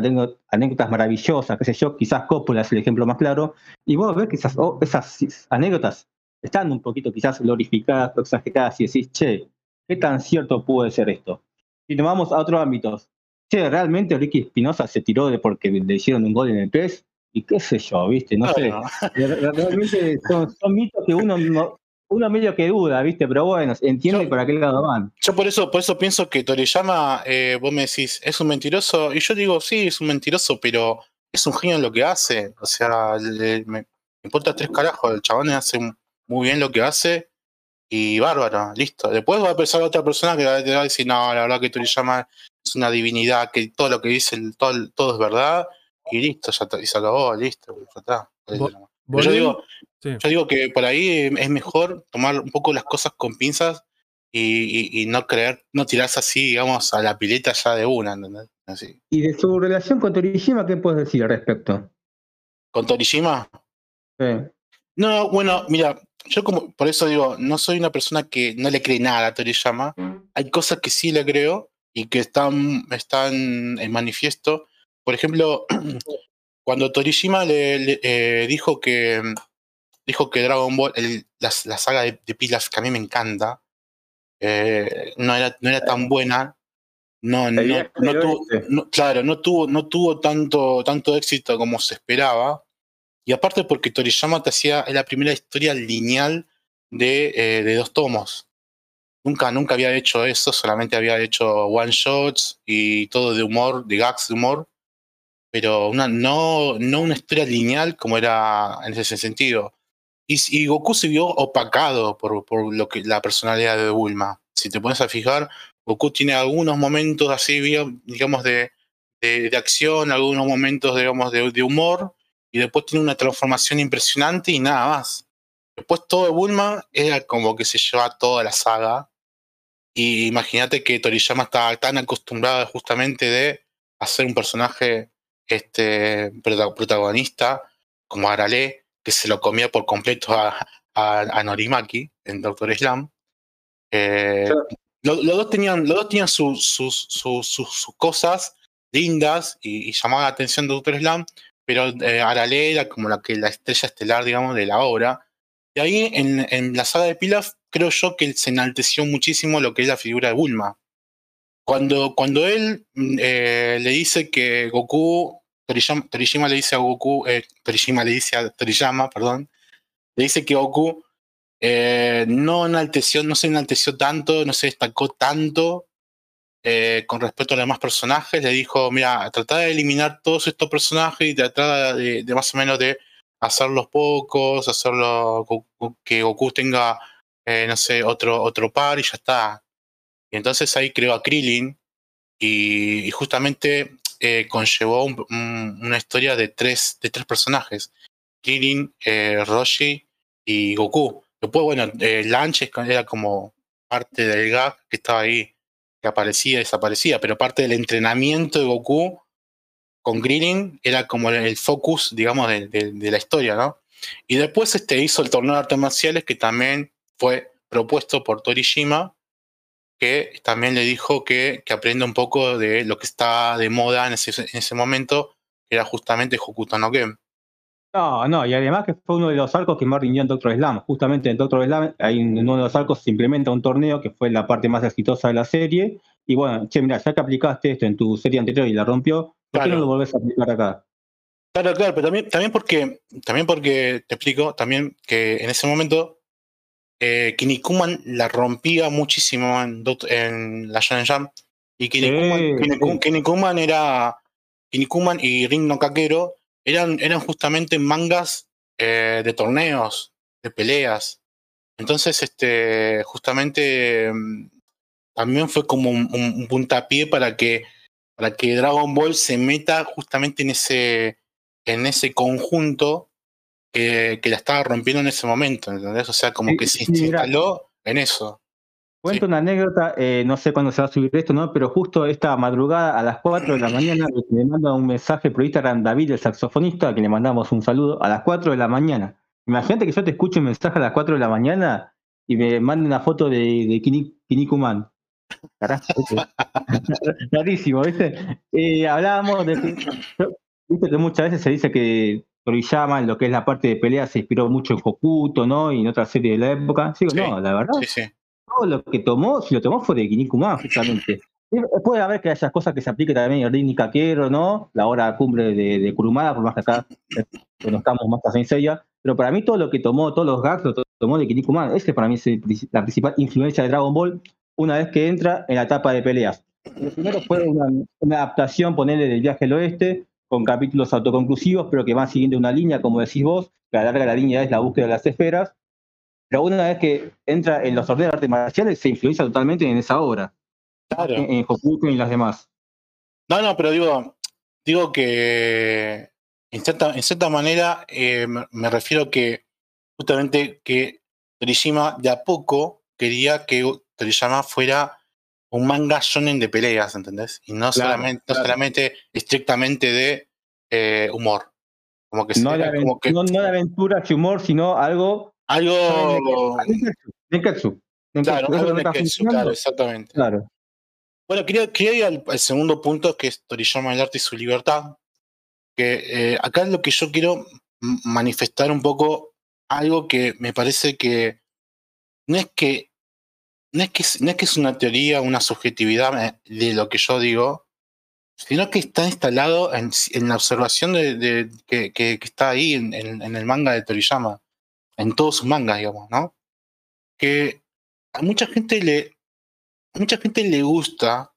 anécdotas maravillosas, qué sé yo, quizás Coppola es el ejemplo más claro, y vos ves que esas, oh, esas anécdotas están un poquito quizás glorificadas o exageradas y decís, che, ¿qué tan cierto puede ser esto? Si tomamos a otros ámbitos, che, ¿realmente Ricky Espinosa se tiró de porque le hicieron un gol en el PES? Y qué sé yo, ¿viste? No sé. Realmente son, mitos que uno no, uno medio que duda, ¿viste? Pero bueno, entiende por aquel lado van. Yo por eso, por eso pienso que Toriyama, eh, vos me decís, es un mentiroso, y yo digo, sí, es un mentiroso, pero es un genio en lo que hace. O sea, me, importa tres carajos, el chabón hace muy bien lo que hace y bárbaro, listo. Después va a pensar otra persona que va a decir, no, la verdad que Toriyama es una divinidad, que todo lo que dice, todo, todo es verdad y listo, ya y se acabó, listo, ya está. Yo digo, yo digo que por ahí es mejor tomar un poco las cosas con pinzas y, no creer, no tirarse así, digamos, a la pileta ya de una, ¿entendés? Así. ¿Y de su relación con Torishima, qué puedes decir al respecto? ¿Con Torishima? Sí. No, bueno, mira, yo como, por eso digo, no soy una persona que no le cree nada a Toriyama. Hay cosas que sí le creo y que están, están en manifiesto por ejemplo, cuando Torishima le, eh, dijo que dijo que Dragon Ball, la, saga de, Pilaf, que a mí me encanta, eh, no, era, no era tan buena, no, no, no tuvo, claro, no tuvo, no tuvo tanto, tanto éxito como se esperaba. Y aparte porque Toriyama te hacía la primera historia lineal de, eh, de dos tomos. Nunca, nunca había hecho eso, solamente había hecho one shots y todo de humor, de gags de humor, pero una, no, no una historia lineal como era en ese sentido. Y, Goku se vio opacado por, por, lo que, la personalidad de Bulma. Si te pones a fijar, Goku tiene algunos momentos así, digamos, de, de, de acción, algunos momentos, digamos, de, de, humor, y después tiene una transformación impresionante y nada más. Después todo de Bulma era como que se lleva toda la saga y imagínate que Toriyama estaba tan acostumbrado justamente de hacer un personaje este, protagonista como Arale, que se lo comía por completo a, a, Norimaki en Doctor Slam. Eh, los, dos tenían, los dos tenían sus, sus, sus, cosas lindas y, y, llamaban la atención de Doctor Slam, pero eh, Arale era como la, que, la estrella estelar, digamos, de la obra. Y ahí en, en la saga de Pilaf creo yo que se enalteció muchísimo lo que es la figura de Bulma. Cuando, cuando él mm, eh, le dice que Goku, Toriyama, le dice a Goku, eh, Toriyama le dice a Toriyama, perdón, le dice que Goku eh, no enalteció, no se enalteció tanto, no se destacó tanto eh, con respecto a los demás personajes, le dijo, mira, trata de eliminar todos estos personajes y trata de, de más o menos de hacerlos pocos, hacerlo que Goku tenga eh, no sé, otro, otro par y ya está. Y entonces ahí creó a Krillin y, justamente eh, conllevó una historia de tres, de tres personajes. Krillin, eh, Roshi y Goku. Después, bueno, eh, Lanche era como parte del gag que estaba ahí, que aparecía y desaparecía, pero parte del entrenamiento de Goku con Krillin era como el focus, digamos, de, de, la historia, ¿no? Y después este, hizo el torneo de artes marciales que también fue propuesto por Torishima, que también le dijo que, que aprenda un poco de lo que está de moda en ese, en ese momento, que era justamente Hokuto no Ken. No, no, y además que fue uno de los arcos que más rindió en Doctor Slam. Justamente en Doctor Slam, en uno de los arcos se implementa un torneo que fue la parte más exitosa de la serie. Y bueno, che, mira, ya que aplicaste esto en tu serie anterior y la rompió, ¿por qué no lo volvés a aplicar acá? Claro, claro, pero también, también porque, también porque te explico, también que en ese momento eh, Kinnikuman la rompía muchísimo en, en la Shonen Jump. Y Kinnikuman, era. Kinnikuman y Ring no Kakero eran, eran justamente mangas eh, de torneos, de peleas. Entonces, este, justamente mm, también fue como un, un, puntapié para que, para que Dragon Ball se meta justamente en ese, en ese conjunto que, la estaba rompiendo en ese momento, ¿entendés? O sea, como que se instaló en eso. Cuento una anécdota, eh, no sé cuándo se va a subir esto, ¿no? Pero justo esta madrugada a las 4 de la mañana me manda un mensaje por Instagram David, el saxofonista, a quien le mandamos un saludo, a las 4 de la mañana. Imagínate que yo te escuche un mensaje a las 4 de la mañana y me mande una foto de, de Kinikuman. Carajo, rarísimo, ¿viste? Eh, hablábamos de viste que muchas veces se dice que Toriyama, en lo que es la parte de pelea, se inspiró mucho en Hokuto, ¿no? Y en otra serie de la época. Sí, no, la verdad. Sí, sí. Todo lo que tomó, si lo tomó fue de Kinnikuman, justamente. Puede haber que haya cosas que se apliquen también en Rini Kakero, ¿no? La hora cumbre de, de, Kurumada, por más que acá conozcamos más a Senseiya. Pero para mí todo lo que tomó, todos los gags, lo tomó de Kinnikuman. Ese para mí es la principal influencia de Dragon Ball una vez que entra en la etapa de peleas. Lo primero fue una, una adaptación, ponerle del viaje al oeste, con capítulos autoconclusivos, pero que van siguiendo una línea, como decís vos, que a la larga la línea es la búsqueda de las esferas. Pero una vez que entra en los torneos de artes marciales, se influencia totalmente en esa obra. Claro. En, en Hokuto y las demás. No, no, pero digo, digo que en cierta, en cierta manera eh, me, refiero que justamente que Toriyama de a poco quería que Toriyama fuera un manga shonen de peleas, ¿entendés? Y no, solamente, no solamente estrictamente de eh, humor. Como que, no, de como que no, no, de aventuras y humor, sino algo. Algo. Nenketsu. Claro, algo claro, exactamente. Claro. Bueno, quería, quería ir al, al, segundo punto, que es Toriyama el arte y su libertad. Que eh, acá es lo que yo quiero manifestar un poco algo que me parece que no es que no es que es, no es, que es una teoría, una subjetividad eh, de lo que yo digo, sino que está instalado en, la observación de, que, que, está ahí en, en, el manga de Toriyama, en todos sus mangas, digamos, ¿no? Que a mucha gente le, a mucha gente le gusta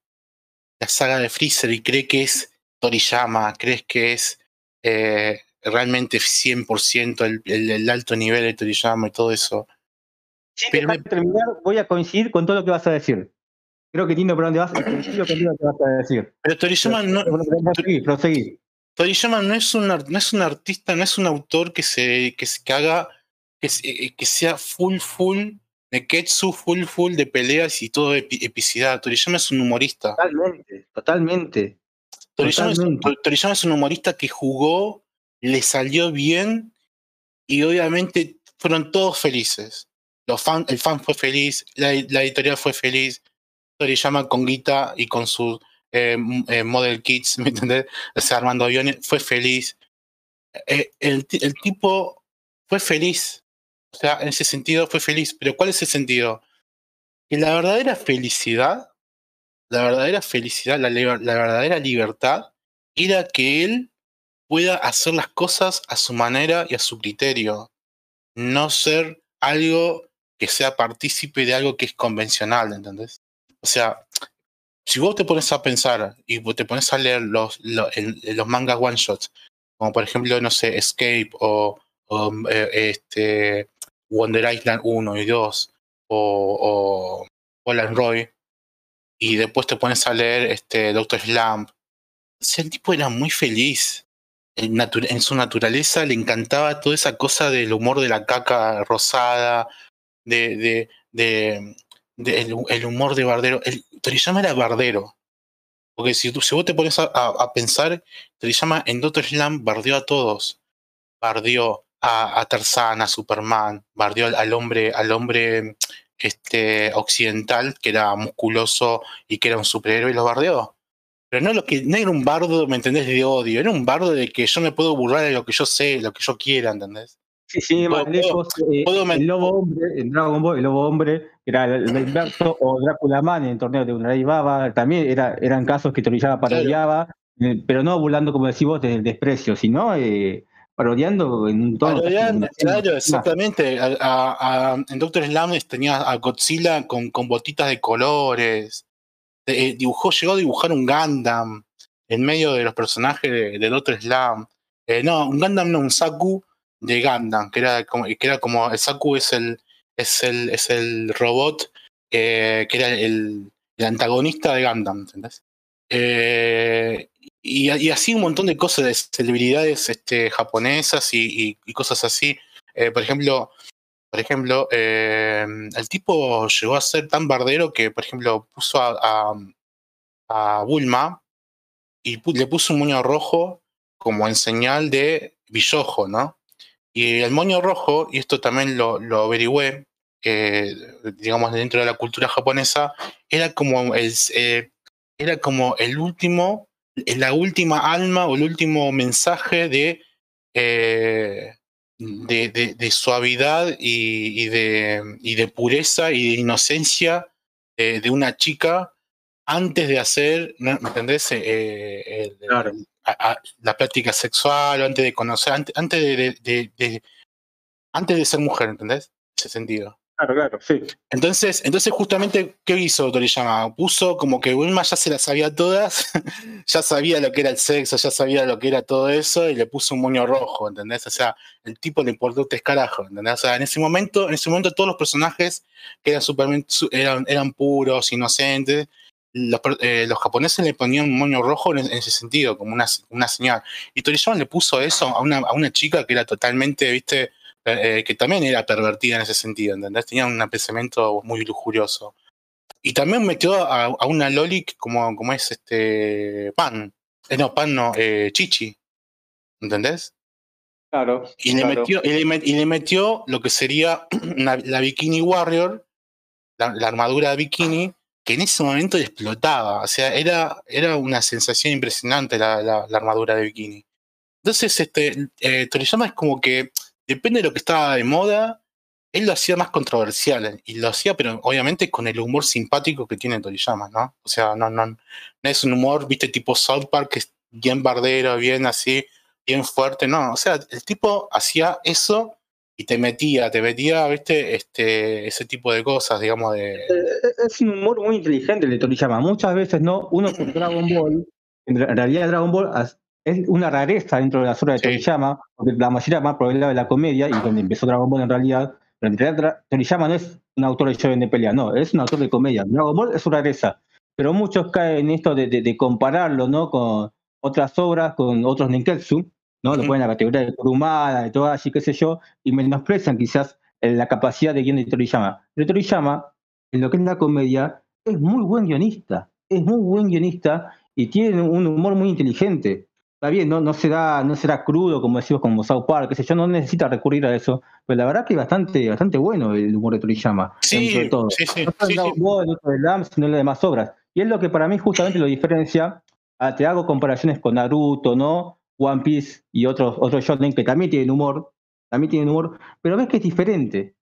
la saga de Freezer y cree que es Toriyama, crees que es eh, realmente 100% el, el, el, alto nivel de Toriyama y todo eso. Pero terminar, voy a coincidir con todo lo que vas a decir. Creo que entiendo por dónde vas, coincido con lo que vas a decir. Pero Toriyama no, Toriyama no es, un, no es un artista, no es un autor que se que, que haga que, eh, que sea full full Neketsu full full de peleas y todo epicidad. Toriyama es un humorista. Totalmente, totalmente. Toriyama, Es, un humorista que jugó, le salió bien y obviamente fueron todos felices. El fan fue feliz, la, editorial fue feliz, Toriyama con Guita y con sus eh, eh, Model Kits, ¿me entendés? O sea, Armando Aviones fue feliz. Eh, el, el tipo fue feliz. O sea, en ese sentido fue feliz. Pero ¿cuál es el sentido? Que la verdadera felicidad, la verdadera felicidad, la, la verdadera libertad, era que él pueda hacer las cosas a su manera y a su criterio. No ser algo que sea partícipe de algo que es convencional, ¿entendés? O sea, si vos te pones a pensar y te pones a leer los, los, mangas one shots, como por ejemplo, no sé, Escape o, eh, este, Wonder Island 1 y 2 o, o Roy y después te pones a leer este Doctor Slump. O el tipo era muy feliz. En, su naturaleza le encantaba toda esa cosa del humor de la caca rosada, de, de, de, el, humor de Bardero. El, Toriyama era Bardero. Porque si, tú, si vos te pones a, pensar, Toriyama en Doctor Slump bardeó a todos. Bardeó a, a Tarzán, a Superman, bardeó al, hombre, al hombre este, occidental, que era musculoso y que era un superhéroe, y lo bardeó. Pero no, lo que, no era un bardo, ¿me entendés? De odio, era un bardo de que yo me puedo burlar de lo que yo sé, lo que yo quiera, ¿entendés? Sí, sí, más lejos, eh, el lobo hombre, en Dragon Ball, el lobo hombre, era el, inverso, o Drácula Man en el torneo de Unai Baba, también era, eran casos que Toriyama parodiaba, eh, pero no burlando, como decís vos, desde el desprecio, sino eh, parodiando en todo. Parodiando, claro, exactamente. en Doctor Slam tenía a Godzilla con, con botitas de colores. Dibujó, llegó a dibujar un Gundam en medio de los personajes de, Doctor Slam. No, un Gundam no, un Saku de Gundam, que era como, que era como el Saku es el, es el, es el robot eh, que era el, el, antagonista de Gundam, ¿entendés? Eh, y, así un montón de cosas de celebridades este, japonesas y, cosas así. Eh, por ejemplo, por ejemplo eh, el tipo llegó a ser tan bardero que, por ejemplo, puso a, a, Bulma y le puso un moño rojo como en señal de billojo, ¿no? Y el moño rojo, y esto también lo, averigüé, digamos, dentro de la cultura japonesa, era como el, era como el último la última alma o el último mensaje de, eh, de, de, suavidad y, de, y, de, pureza y de inocencia de, una chica antes de hacer, ¿me entendés? Eh, la práctica sexual, antes de conocer, antes, antes de, antes de ser mujer, ¿entendés? En ese sentido. Claro, claro, sí. Entonces, entonces justamente, ¿qué hizo Toriyama? Puso como que Wilma ya se las sabía todas, ya sabía lo que era el sexo, ya sabía lo que era todo eso, y le puso un moño rojo, ¿entendés? O sea, el tipo le importó tres carajos, ¿entendés? O sea, en ese momento, en ese momento todos los personajes que eran, eran, eran puros, inocentes, los, eh, los, japoneses le ponían un moño rojo en, ese sentido, como una, una señal. Y Toriyama le puso eso a una, a una chica que era totalmente, viste, eh, que también era pervertida en ese sentido, ¿entendés? Tenía un pensamiento muy lujurioso. Y también metió a, a una Loli como, como es este Pan. Eh, no, Pan no, eh, Chichi. ¿Entendés? Claro. Y, Le metió, y, le, metió lo que sería la Bikini Warrior, la, armadura de bikini, que en ese momento explotaba. O sea, era, era una sensación impresionante la, armadura de bikini. Entonces, este, Toriyama es como que depende de lo que estaba de moda, él lo hacía más controversial y lo hacía, pero obviamente con el humor simpático que tiene Toriyama, ¿no? O sea, no, no, no es un humor, viste, tipo South Park, que es bien bardero, bien así, bien fuerte, no. O sea, el tipo hacía eso y te metía, te metía, viste, este, ese tipo de cosas, digamos, de... Eh, eh, es un humor muy inteligente el de Toriyama. Muchas veces, ¿no? Uno con Dragon Ball, en realidad Dragon Ball es una rareza dentro de la obras de Toriyama, porque la mayoría más lado de la comedia, y donde empezó Dragon Ball en realidad, pero en realidad Toriyama no es un autor de shonen de pelea, no, es un autor de comedia. Dragon Ball es una rareza, pero muchos caen en esto de, compararlo, ¿no? Con otras obras, con otros Ninketsu, ¿no? Lo ponen en la categoría de Kurumada, de todo así, qué sé yo, y menosprecian quizás la capacidad de guion de Toriyama. Pero Toriyama, en lo que es la comedia, es muy buen guionista, es muy buen guionista y tiene un humor muy inteligente está bien, no, no, será, no será crudo, como decimos, como South Park, qué sé yo, no necesita recurrir a eso, pero la verdad que es bastante, bastante bueno el humor de Toriyama. Sí, todo. sí, sí. No solo sí, de Lams, sino en las demás obras. Y es lo que para mí justamente lo diferencia. Te hago comparaciones con Naruto, ¿no? One Piece y otros, otros shonen que también tienen humor, también tienen humor, pero ves que es diferente.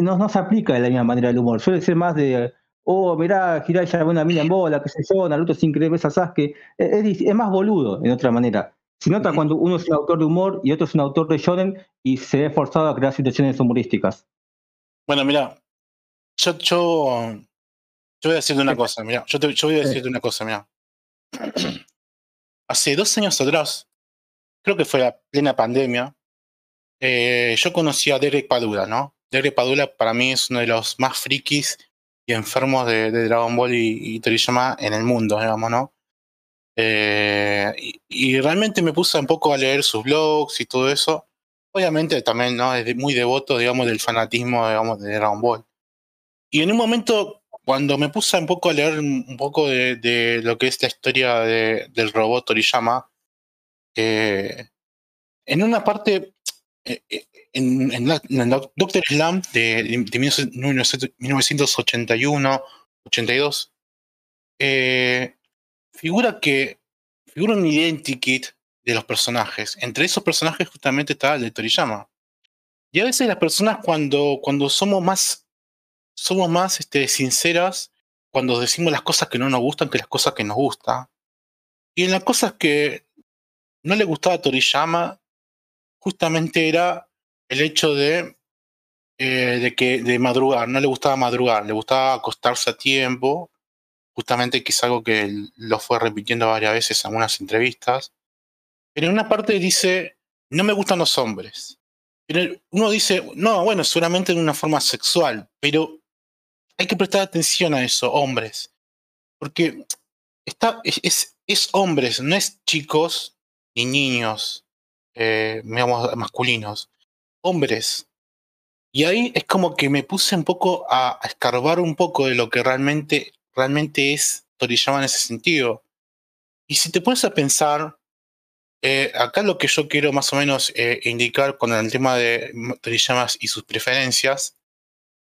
no, no se aplica de la misma manera el humor, suele ser más de oh, mirá, Hiraya una mina en bola, qué sé yo, Naruto sin creer esa Sasuke, es, es, más boludo, en otra manera. Se nota cuando uno es un autor de humor y otro es un autor de shonen y se ve forzado a crear situaciones humorísticas. Bueno, mira, yo, yo, yo voy a decirte una cosa, mira, yo, yo voy a decirte una cosa, mira. Hace dos años atrás, creo que fue la plena pandemia, eh, yo conocí a Derek Padula, ¿no? Derek Padula para mí es uno de los más frikis y enfermos de, Dragon Ball y, Toriyama en el mundo, digamos, ¿no? Eh, y, realmente me puse un poco a leer sus blogs y todo eso. Obviamente también, ¿no? Es muy devoto, digamos, del fanatismo, digamos, de Dragon Ball. Y en un momento, cuando me puse un poco a leer un poco de, lo que es la historia del robot Toriyama, eh, en una parte eh, en, en, Doctor Slam de, 1981, 82, eh, figura que figura un identikit de los personajes. Entre esos personajes justamente está el de Toriyama. Y a veces las personas cuando, cuando somos más, somos más este, sinceras, cuando decimos las cosas que no nos gustan que las cosas que nos gustan. Y en las cosas que no le gustaba a Toriyama, justamente era el hecho de, eh, de que de madrugar, no le gustaba madrugar, le gustaba acostarse a tiempo, justamente que es algo que lo fue repitiendo varias veces en algunas entrevistas. Pero en una parte dice, no me gustan los hombres. Pero uno dice, no, bueno, seguramente de una forma sexual, pero hay que prestar atención a eso, hombres. Porque está, es, es hombres, no es chicos ni niños, eh, digamos, masculinos hombres. Y ahí es como que me puse un poco a, escarbar un poco de lo que realmente, realmente es Toriyama en ese sentido. Y si te pones a pensar, eh, acá lo que yo quiero más o menos eh, indicar con el tema de Toriyama y sus preferencias,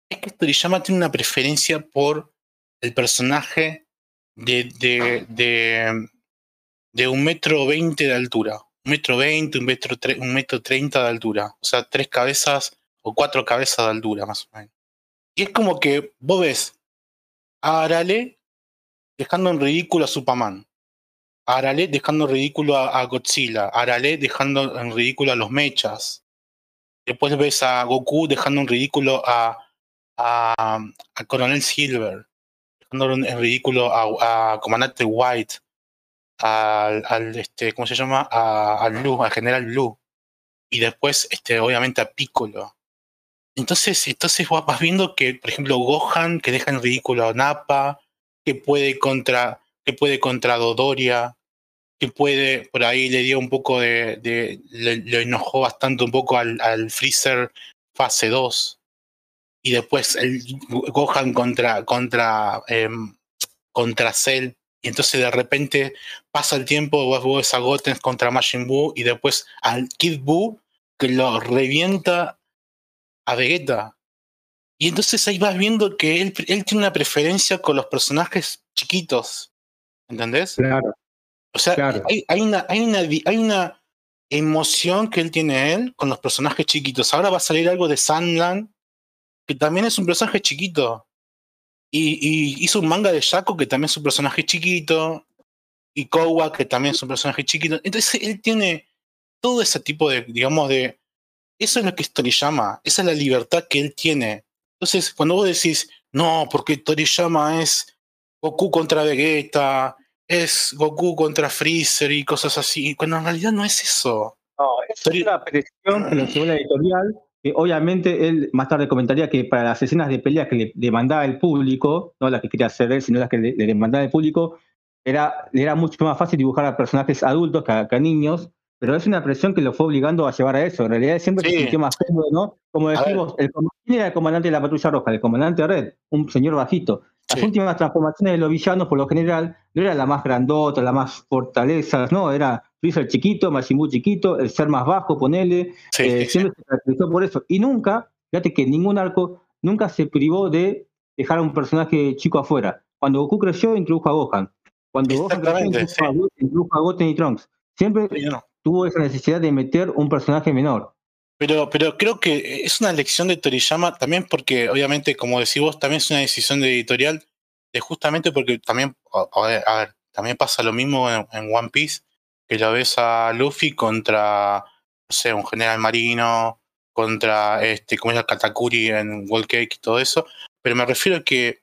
es que Toriyama tiene una preferencia por el personaje de, de, de, un metro veinte de altura un metro veinte, un metro, un metro treinta de altura. O sea, tres cabezas o cuatro cabezas de altura, más o menos. Y es como que vos ves a Arale dejando en ridículo a Superman. A Arale dejando en ridículo a, Godzilla. A Arale dejando en ridículo a los mechas. Después ves a Goku dejando en ridículo a, a, Coronel Silver. En ridículo a, Comandante White al, este, ¿cómo se llama? Al Blue, al General Blue. Y después, este, obviamente, a Piccolo. Entonces, entonces vas viendo que, por ejemplo, Gohan, que deja en ridículo a Nappa, que puede contra, que puede contra Dodoria, que puede, por ahí le dio un poco de, de le, enojó bastante un poco al, al Freezer fase 2. Y después el Gohan contra, contra, eh, contra Cell y entonces de repente pasa el tiempo, vos ves a Goten contra Majin Buu y después al Kid Buu que lo revienta a Vegeta. Y entonces ahí vas viendo que él, él tiene una preferencia con los personajes chiquitos. ¿Entendés? Claro. O sea, Hay, hay, una, hay, una, hay una emoción que él tiene él con los personajes chiquitos. Ahora va a salir algo de Sandland, que también es un personaje chiquito. Y, hizo un manga de Shaco, que también es un personaje chiquito. Y Kowa, que también es un personaje chiquito. Entonces él tiene todo ese tipo de, digamos, de... Eso es lo que es Toriyama. Esa es la libertad que él tiene. Entonces, cuando vos decís, no, porque Toriyama es Goku contra Vegeta, es Goku contra Freezer y cosas así, cuando en realidad no es eso. No, es una presión llevó la editorial, que obviamente él más tarde comentaría que para las escenas de pelea que le demandaba el público, no las que quería hacer él, sino las que le, demandaba el público, era, era mucho más fácil dibujar a personajes adultos que a, niños, pero es una presión que lo fue obligando a llevar a eso. En realidad siempre se sintió más cómodo, ¿no? Como decimos, el comandante era el comandante de la patrulla roja, el comandante Red, un señor bajito. Las últimas transformaciones de los villanos, por lo general, no era la más grandota, la más fortaleza, no, era Freezer chiquito, chiquito, el ser más bajo, ponele, eh, siempre se caracterizó por eso. Y nunca, fíjate que ningún arco nunca se privó de dejar a un personaje chico afuera. Cuando Goku creció, introdujo a Gohan. Cuando Gohan creció, introdujo, a, Goten y Trunks. Siempre tuvo esa necesidad de meter un personaje menor. Pero, pero creo que es una lección de Toriyama también porque, obviamente, como decís vos, también es una decisión de editorial, de justamente porque también, a ver, también pasa lo mismo en, One Piece, que lo ves a Luffy contra, sé, un general marino, contra, este, como es la Katakuri en World Cake y todo eso, pero me refiero a que,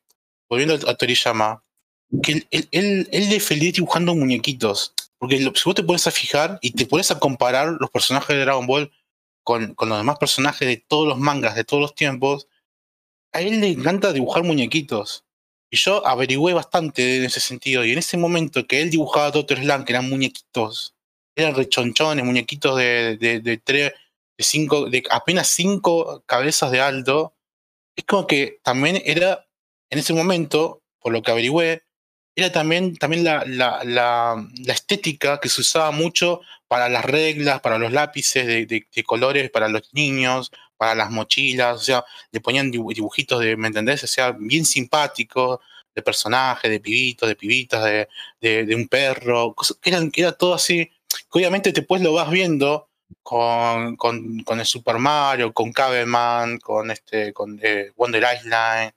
volviendo a Toriyama, que él, él, él es feliz dibujando muñequitos, porque si vos te pones a fijar y te pones a comparar los personajes de Dragon Ball con, con, los demás personajes de todos los mangas de todos los tiempos, a él le encanta dibujar muñequitos. Y yo averigüé bastante en ese sentido. Y en ese momento que él dibujaba Doctor Slam, que eran muñequitos, eran rechonchones, muñequitos de, de, tres, de, cinco, de apenas cinco cabezas de alto, es como que también era, en ese momento, por lo que averigüé, era también, también la, la, la, estética que se usaba mucho para las reglas, para los lápices de, colores, para los niños, para las mochilas, o sea, le ponían dibujitos de, ¿me entendés? O sea, bien simpáticos, de personajes, de pibitos, de pibitas, de, de, un perro, que, era todo así, obviamente después lo vas viendo con, con, el Super Mario, con Caveman, con, este, con eh, Wonder Island,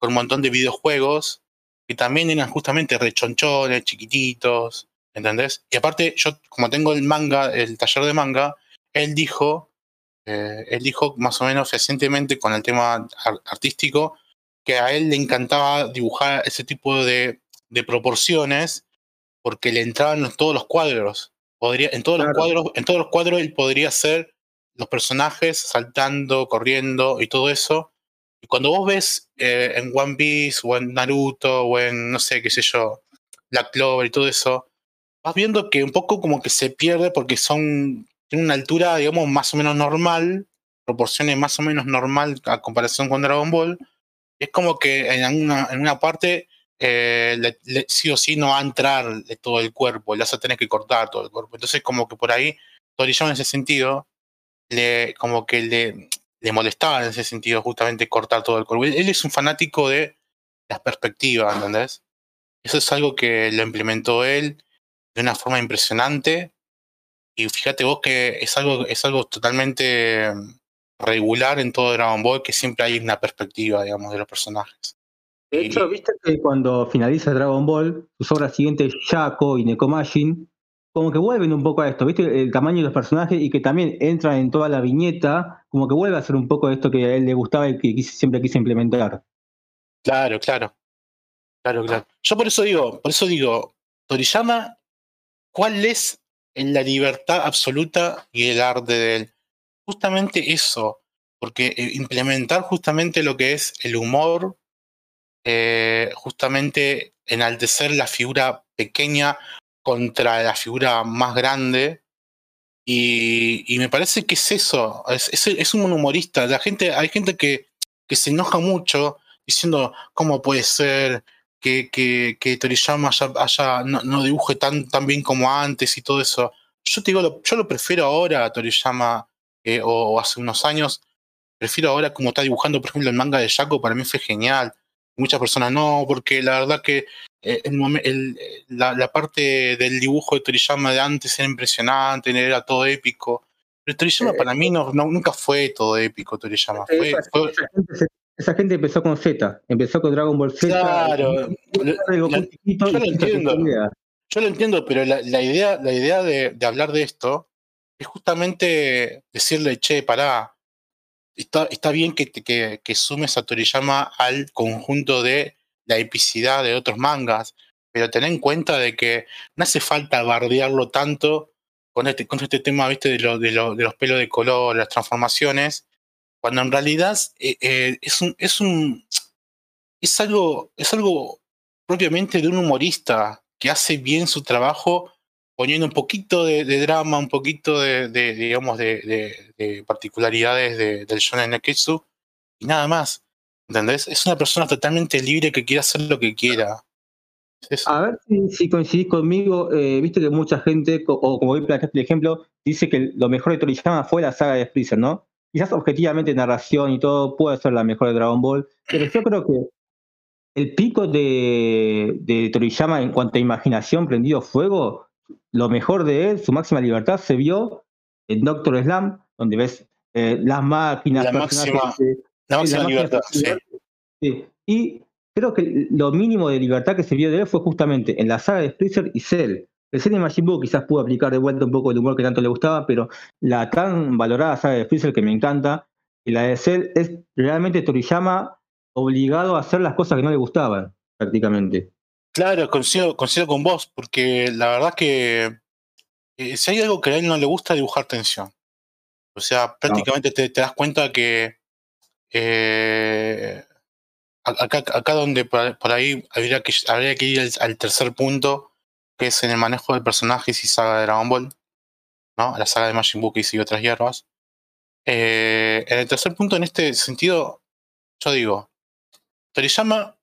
con un montón de videojuegos que también eran justamente rechonchones, chiquititos, ¿entendés? Y aparte, yo como tengo el manga, el taller de manga, él dijo, eh, él dijo más o menos recientemente con el tema artístico, que a él le encantaba dibujar ese tipo de, de proporciones porque le entraban en todos los cuadros. Podría, en todos los cuadros, en todos los cuadros él podría hacer los personajes saltando, corriendo y todo eso. Y cuando vos ves eh, en One Piece o en Naruto o en, no sé, qué sé yo, Black Clover y todo eso, vas viendo que un poco como que se pierde porque son, tienen una altura, digamos, más o menos normal, proporciones más o menos normal a comparación con Dragon Ball. Es como que en una, en una parte eh, sí o sí no va a entrar de todo el cuerpo, le vas a tener que cortar todo el cuerpo. Entonces, como que por ahí, Toriyama en ese sentido, le, como que le, le molestaba en ese sentido justamente cortar todo el cuerpo. Él es un fanático de las perspectivas, ¿entendés? Eso es algo que lo implementó él de una forma impresionante. Y fíjate vos que es algo, es algo totalmente regular en todo Dragon Ball, que siempre hay una perspectiva, digamos, de los personajes. De hecho, viste que cuando finaliza Dragon Ball, sus obras siguientes, Shaco y Nekomajin, como que vuelven un poco a esto, ¿viste? El tamaño de los personajes y que también entran en toda la viñeta, como que vuelve a ser un poco esto que a él le gustaba y que siempre quise implementar. Claro, claro. Claro, claro. Yo por eso digo, por eso digo, Toriyama, ¿cuál es en la libertad absoluta y el arte de él? Justamente eso, porque eh, implementar justamente lo que es el humor, eh, justamente enaltecer la figura pequeña contra la figura más grande. Y, me parece que es eso, es, un humorista. La gente, hay gente que, que se enoja mucho diciendo cómo puede ser que, que, que Toriyama haya, no, dibuje tan, tan bien como antes y todo eso. Yo te digo, yo lo prefiero ahora a Toriyama eh, o, hace unos años. Prefiero ahora como está dibujando, por ejemplo, el manga de Shaco, para mí fue genial. Muchas personas no, porque la verdad que eh, el, la, parte del dibujo de Toriyama de antes era impresionante, era todo épico. Pero Toriyama para mí no, nunca fue todo épico, Toriyama. Esa, gente, empezó con Z, empezó con Dragon Ball Z. Claro, yo lo entiendo. Yo lo entiendo, pero la, idea, la idea de, hablar de esto es justamente decirle, che, pará, está, está bien que, que, que sumes a Toriyama al conjunto de la epicidad de otros mangas, pero ten en cuenta de que no hace falta bardearlo tanto con este, con este tema, viste, de, lo, de, lo, de los pelos de color, las transformaciones, cuando en realidad eh, eh, es un, es un es algo, es algo propiamente de un humorista que hace bien su trabajo poniendo un poquito de, drama, un poquito de, digamos, de, particularidades del shonen Neketsu y nada más. ¿Entendés? Es una persona totalmente libre que quiere hacer lo que quiera. A ver si, coincidís conmigo, eh, viste que mucha gente, o como voy a el ejemplo, dice que lo mejor de Toriyama fue la saga de Freezer, ¿no? Quizás objetivamente narración y todo puede ser la mejor de Dragon Ball, pero yo creo que el pico de, de Toriyama en cuanto a imaginación prendido fuego, lo mejor de él, su máxima libertad, se vio en Doctor Slam, donde ves eh, las máquinas, la máxima, la máxima libertad, sí. Y creo que lo mínimo de libertad que se vio de él fue justamente en la saga de Freezer y Cell. El Cell de Majin Buu quizás pudo aplicar de vuelta un poco el humor que tanto le gustaba, pero la tan valorada saga de Freezer que me encanta, y la de Cell es realmente Toriyama obligado a hacer las cosas que no le gustaban, prácticamente. Claro, coincido, con vos, porque la verdad que eh, si hay algo que a él no le gusta, dibujar tensión. O sea, prácticamente te, das cuenta que eh, acá, acá donde por, ahí habría que, habría que ir al, tercer punto, que es en el manejo de personajes y saga de Dragon Ball, ¿no? La saga de Majin Buu y otras hierbas. Eh, en el tercer punto, en este sentido, yo digo, Toriyama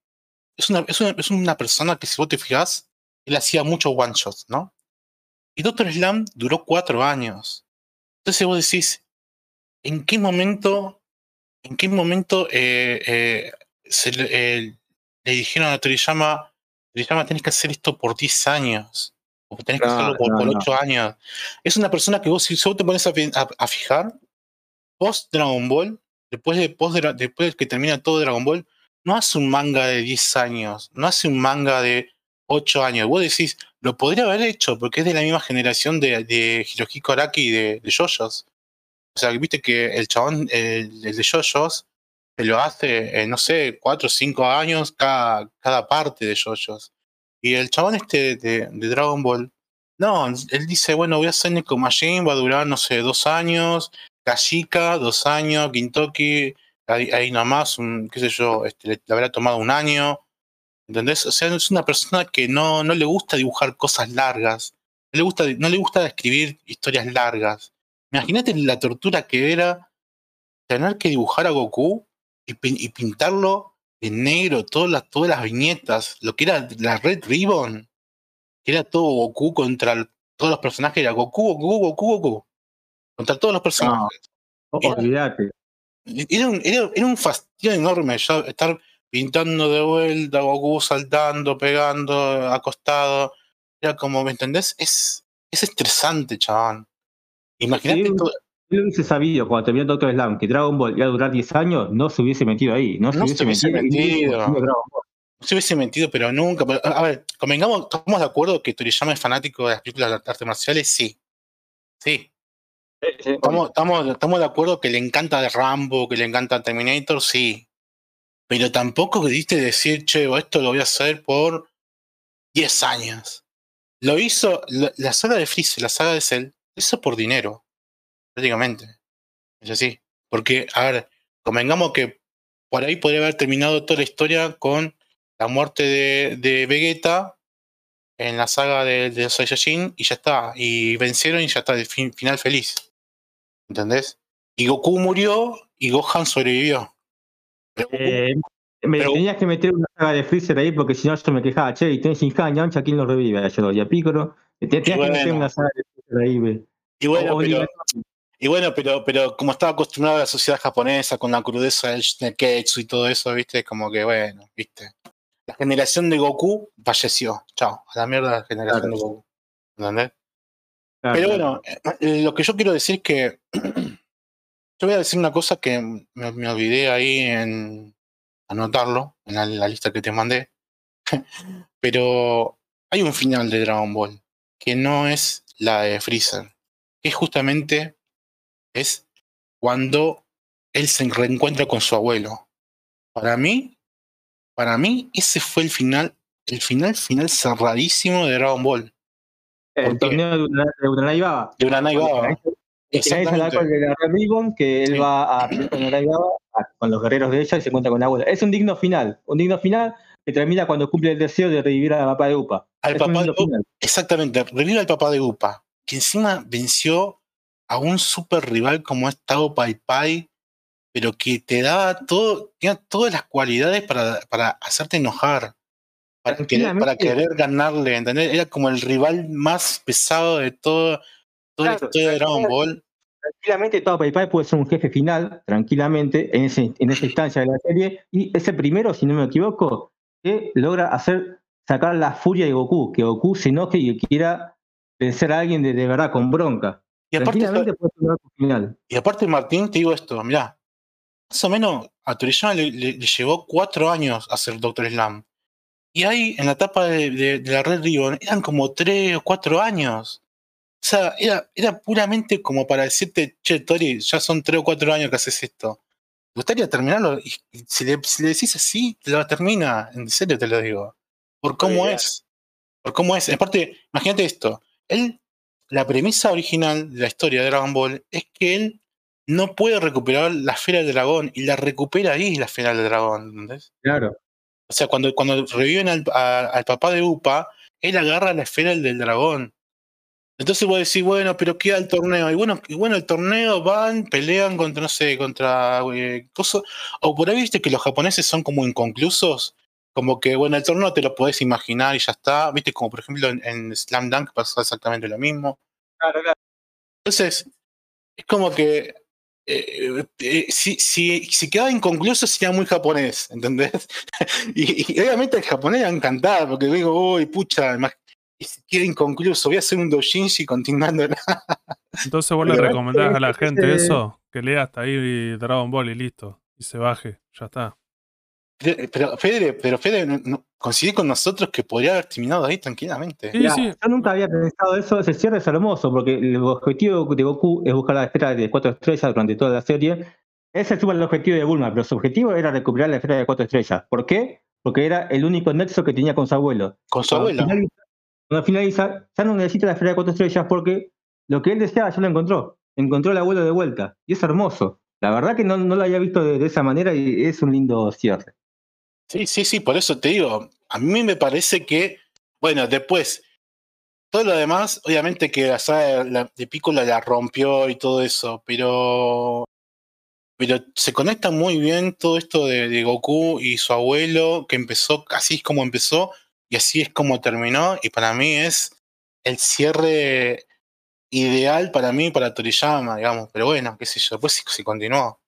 es una, es una, es una persona que si vos te fijas, él hacía muchos one shots, ¿no? Y Doctor Slam duró cuatro años. Entonces vos decís, ¿en qué momento, en qué momento eh, eh, se le, dijeron a Toriyama, Toriyama tenés que hacer esto por 10 años? O tenés que hacerlo por, 8 años. Es una persona que vos, si vos te pones a, fijar, post Dragon Ball, después de, post de, después de que termina todo Dragon Ball, no hace un manga de 10 años, no hace un manga de 8 años. Vos decís, lo podría haber hecho porque es de la misma generación de, de Hirohiko Araki y de, de Yoyos. O sea, viste que el chabón, el, de Yoyos, se lo hace, no sé, 4 o 5 años cada, cada parte de Yoyos. Y el chabón este de, Dragon Ball, no, él dice, bueno, voy a hacer Neko Machine, va a durar, no sé, dos años, Kashika, dos años, Gintoki, ahí, nomás, un, qué sé yo, este, le, habrá tomado un año. ¿Entendés? O sea, es una persona que no, no le gusta dibujar cosas largas. No le gusta, no le gusta escribir historias largas. Imagínate la tortura que era tener que dibujar a Goku y, pintarlo en negro, todas las, todas las viñetas, lo que era la Red Ribbon, que era todo Goku contra todos los personajes, era Goku, Goku, Goku, Goku, contra todos los personajes. olvídate. Era un, era, un fastidio enorme ya estar pintando de vuelta, Goku saltando, pegando, acostado. Era como, ¿me entendés? Es, es estresante, chabón. Imagínate todo. Si hubiese sabido cuando terminó Doctor Slam que Dragon Ball iba a durar 10 años, no se hubiese metido ahí. No, se hubiese, metido. No se hubiese metido, pero nunca. a ver, convengamos, ¿estamos de acuerdo que Toriyama es fanático de las películas de artes marciales? Sí. Sí. Estamos, estamos, de acuerdo que le encanta Rambo, que le encanta Terminator, sí. Pero tampoco quisiste decir, che, esto lo voy a hacer por 10 años. Lo hizo, la, saga de Freeze, la saga de Cell, lo hizo por dinero, prácticamente. Es así. Porque, a ver, convengamos que por ahí podría haber terminado toda la historia con la muerte de, de Vegeta en la saga de, de Saiyajin y ya está. Y vencieron y ya está, final feliz. ¿Entendés? Y Goku murió y Gohan sobrevivió. Eh, me tenías que meter una saga de Freezer ahí porque si no yo me quejaba, che, y tenés Shinhan, Yamcha, ¿quién lo revive? Yo y a Piccolo. Tenías que meter una saga de Freezer ahí, ve. Y bueno, pero, y bueno pero, pero como estaba acostumbrado a la sociedad japonesa con la crudeza del Neketsu y todo eso, viste, como que bueno, viste. la generación de Goku falleció. Chao, a la mierda la generación de Goku. ¿Entendés? Pero bueno, eh, lo que yo quiero decir es que yo voy a decir una cosa que me, olvidé ahí en anotarlo, en la, lista que te mandé. Pero hay un final de Dragon Ball que no es la de Freezer, que justamente es cuando él se reencuentra con su abuelo. Para mí, para mí, ese fue el final, el final final cerradísimo de Dragon Ball. El torneo de Uranai Baba. De Uranai Baba. Exactamente. de la Ribbon, que él va a con los guerreros de ella y se encuentra con la abuela. Es un digno final, un digno final que termina cuando cumple el deseo de revivir al papá de Upa. Al papá de Upa. Exactamente, revive al papá de Upa, que encima venció a un super rival como es Tao Pai Pai, pero que te daba todo, tenía todas las cualidades para, para hacerte enojar para querer, para querer ganarle, ¿entendés? Era como el rival más pesado de todo, toda la historia de Dragon Ball. Tranquilamente, todo PayPal puede ser un jefe final, tranquilamente, en, ese, en esa instancia de la serie, y ese primero, si no me equivoco, que logra hacer sacar la furia de Goku, que Goku se enoje y quiera vencer a alguien de, de verdad con bronca. Y aparte, final. y aparte, Martín, te digo esto, mirá, más o menos a Toriyama le, le, llevó cuatro años hacer Doctor Slam. Y ahí, en la etapa de, la Red Ribbon, eran como tres o cuatro años. O sea, era, era puramente como para decirte, che, Tori, ya son tres o cuatro años que haces esto. ¿Te gustaría terminarlo? Y, si, le, decís así, te lo termina. En serio te lo digo. Por cómo es. Por cómo es. Aparte, imagínate esto. Él, la premisa original de la historia de Dragon Ball es que él no puede recuperar la esfera del dragón y la recupera ahí la esfera del dragón, ¿entendés? Claro. O sea, cuando, cuando reviven al, al papá de Upa, él agarra la esfera del dragón. Entonces vos decís, bueno, pero queda el torneo. Y bueno, y bueno, el torneo van, pelean contra, no sé, contra eh, cosas. O por ahí viste que los japoneses son como inconclusos. Como que, bueno, el torneo te lo podés imaginar y ya está. Viste, como por ejemplo en, Slam Dunk pasa exactamente lo mismo. Claro, claro. Entonces, es como que eh, eh, si, si, si, quedaba inconcluso sería muy japonés, ¿entendés? y, obviamente el japonés va a encantar, porque digo, uy, pucha, y si queda inconcluso, voy a hacer un dojinshi continuando. Entonces vos le recomendás a la gente eso, que lea hasta ahí Dragon Ball y listo, y se baje, ya está. Pero, Fede, pero Fede no, coincide con nosotros que podría haber terminado ahí tranquilamente. Yo nunca había pensado eso, ese cierre es hermoso, porque el objetivo de Goku es buscar la esfera de cuatro estrellas durante toda la serie. Ese es el objetivo de Bulma, pero su objetivo era recuperar la esfera de cuatro estrellas. ¿Por qué? Porque era el único nexo que tenía con su abuelo. Con su abuelo. cuando finaliza, ya no necesita la esfera de cuatro estrellas porque lo que él deseaba ya lo encontró. Encontró el abuelo de vuelta. Y es hermoso. La verdad que no, no lo había visto de esa manera y es un lindo cierre. Sí, sí, sí, por eso te digo, a mí me parece que, bueno, después, todo lo demás, obviamente que la saga de Piccolo la rompió y todo eso, pero pero se conecta muy bien todo esto de, Goku y su abuelo, que empezó, así es como empezó y así es como terminó, y para mí es el cierre ideal para mí, para Toriyama, digamos, pero bueno, qué sé yo, después sí, sí continuó.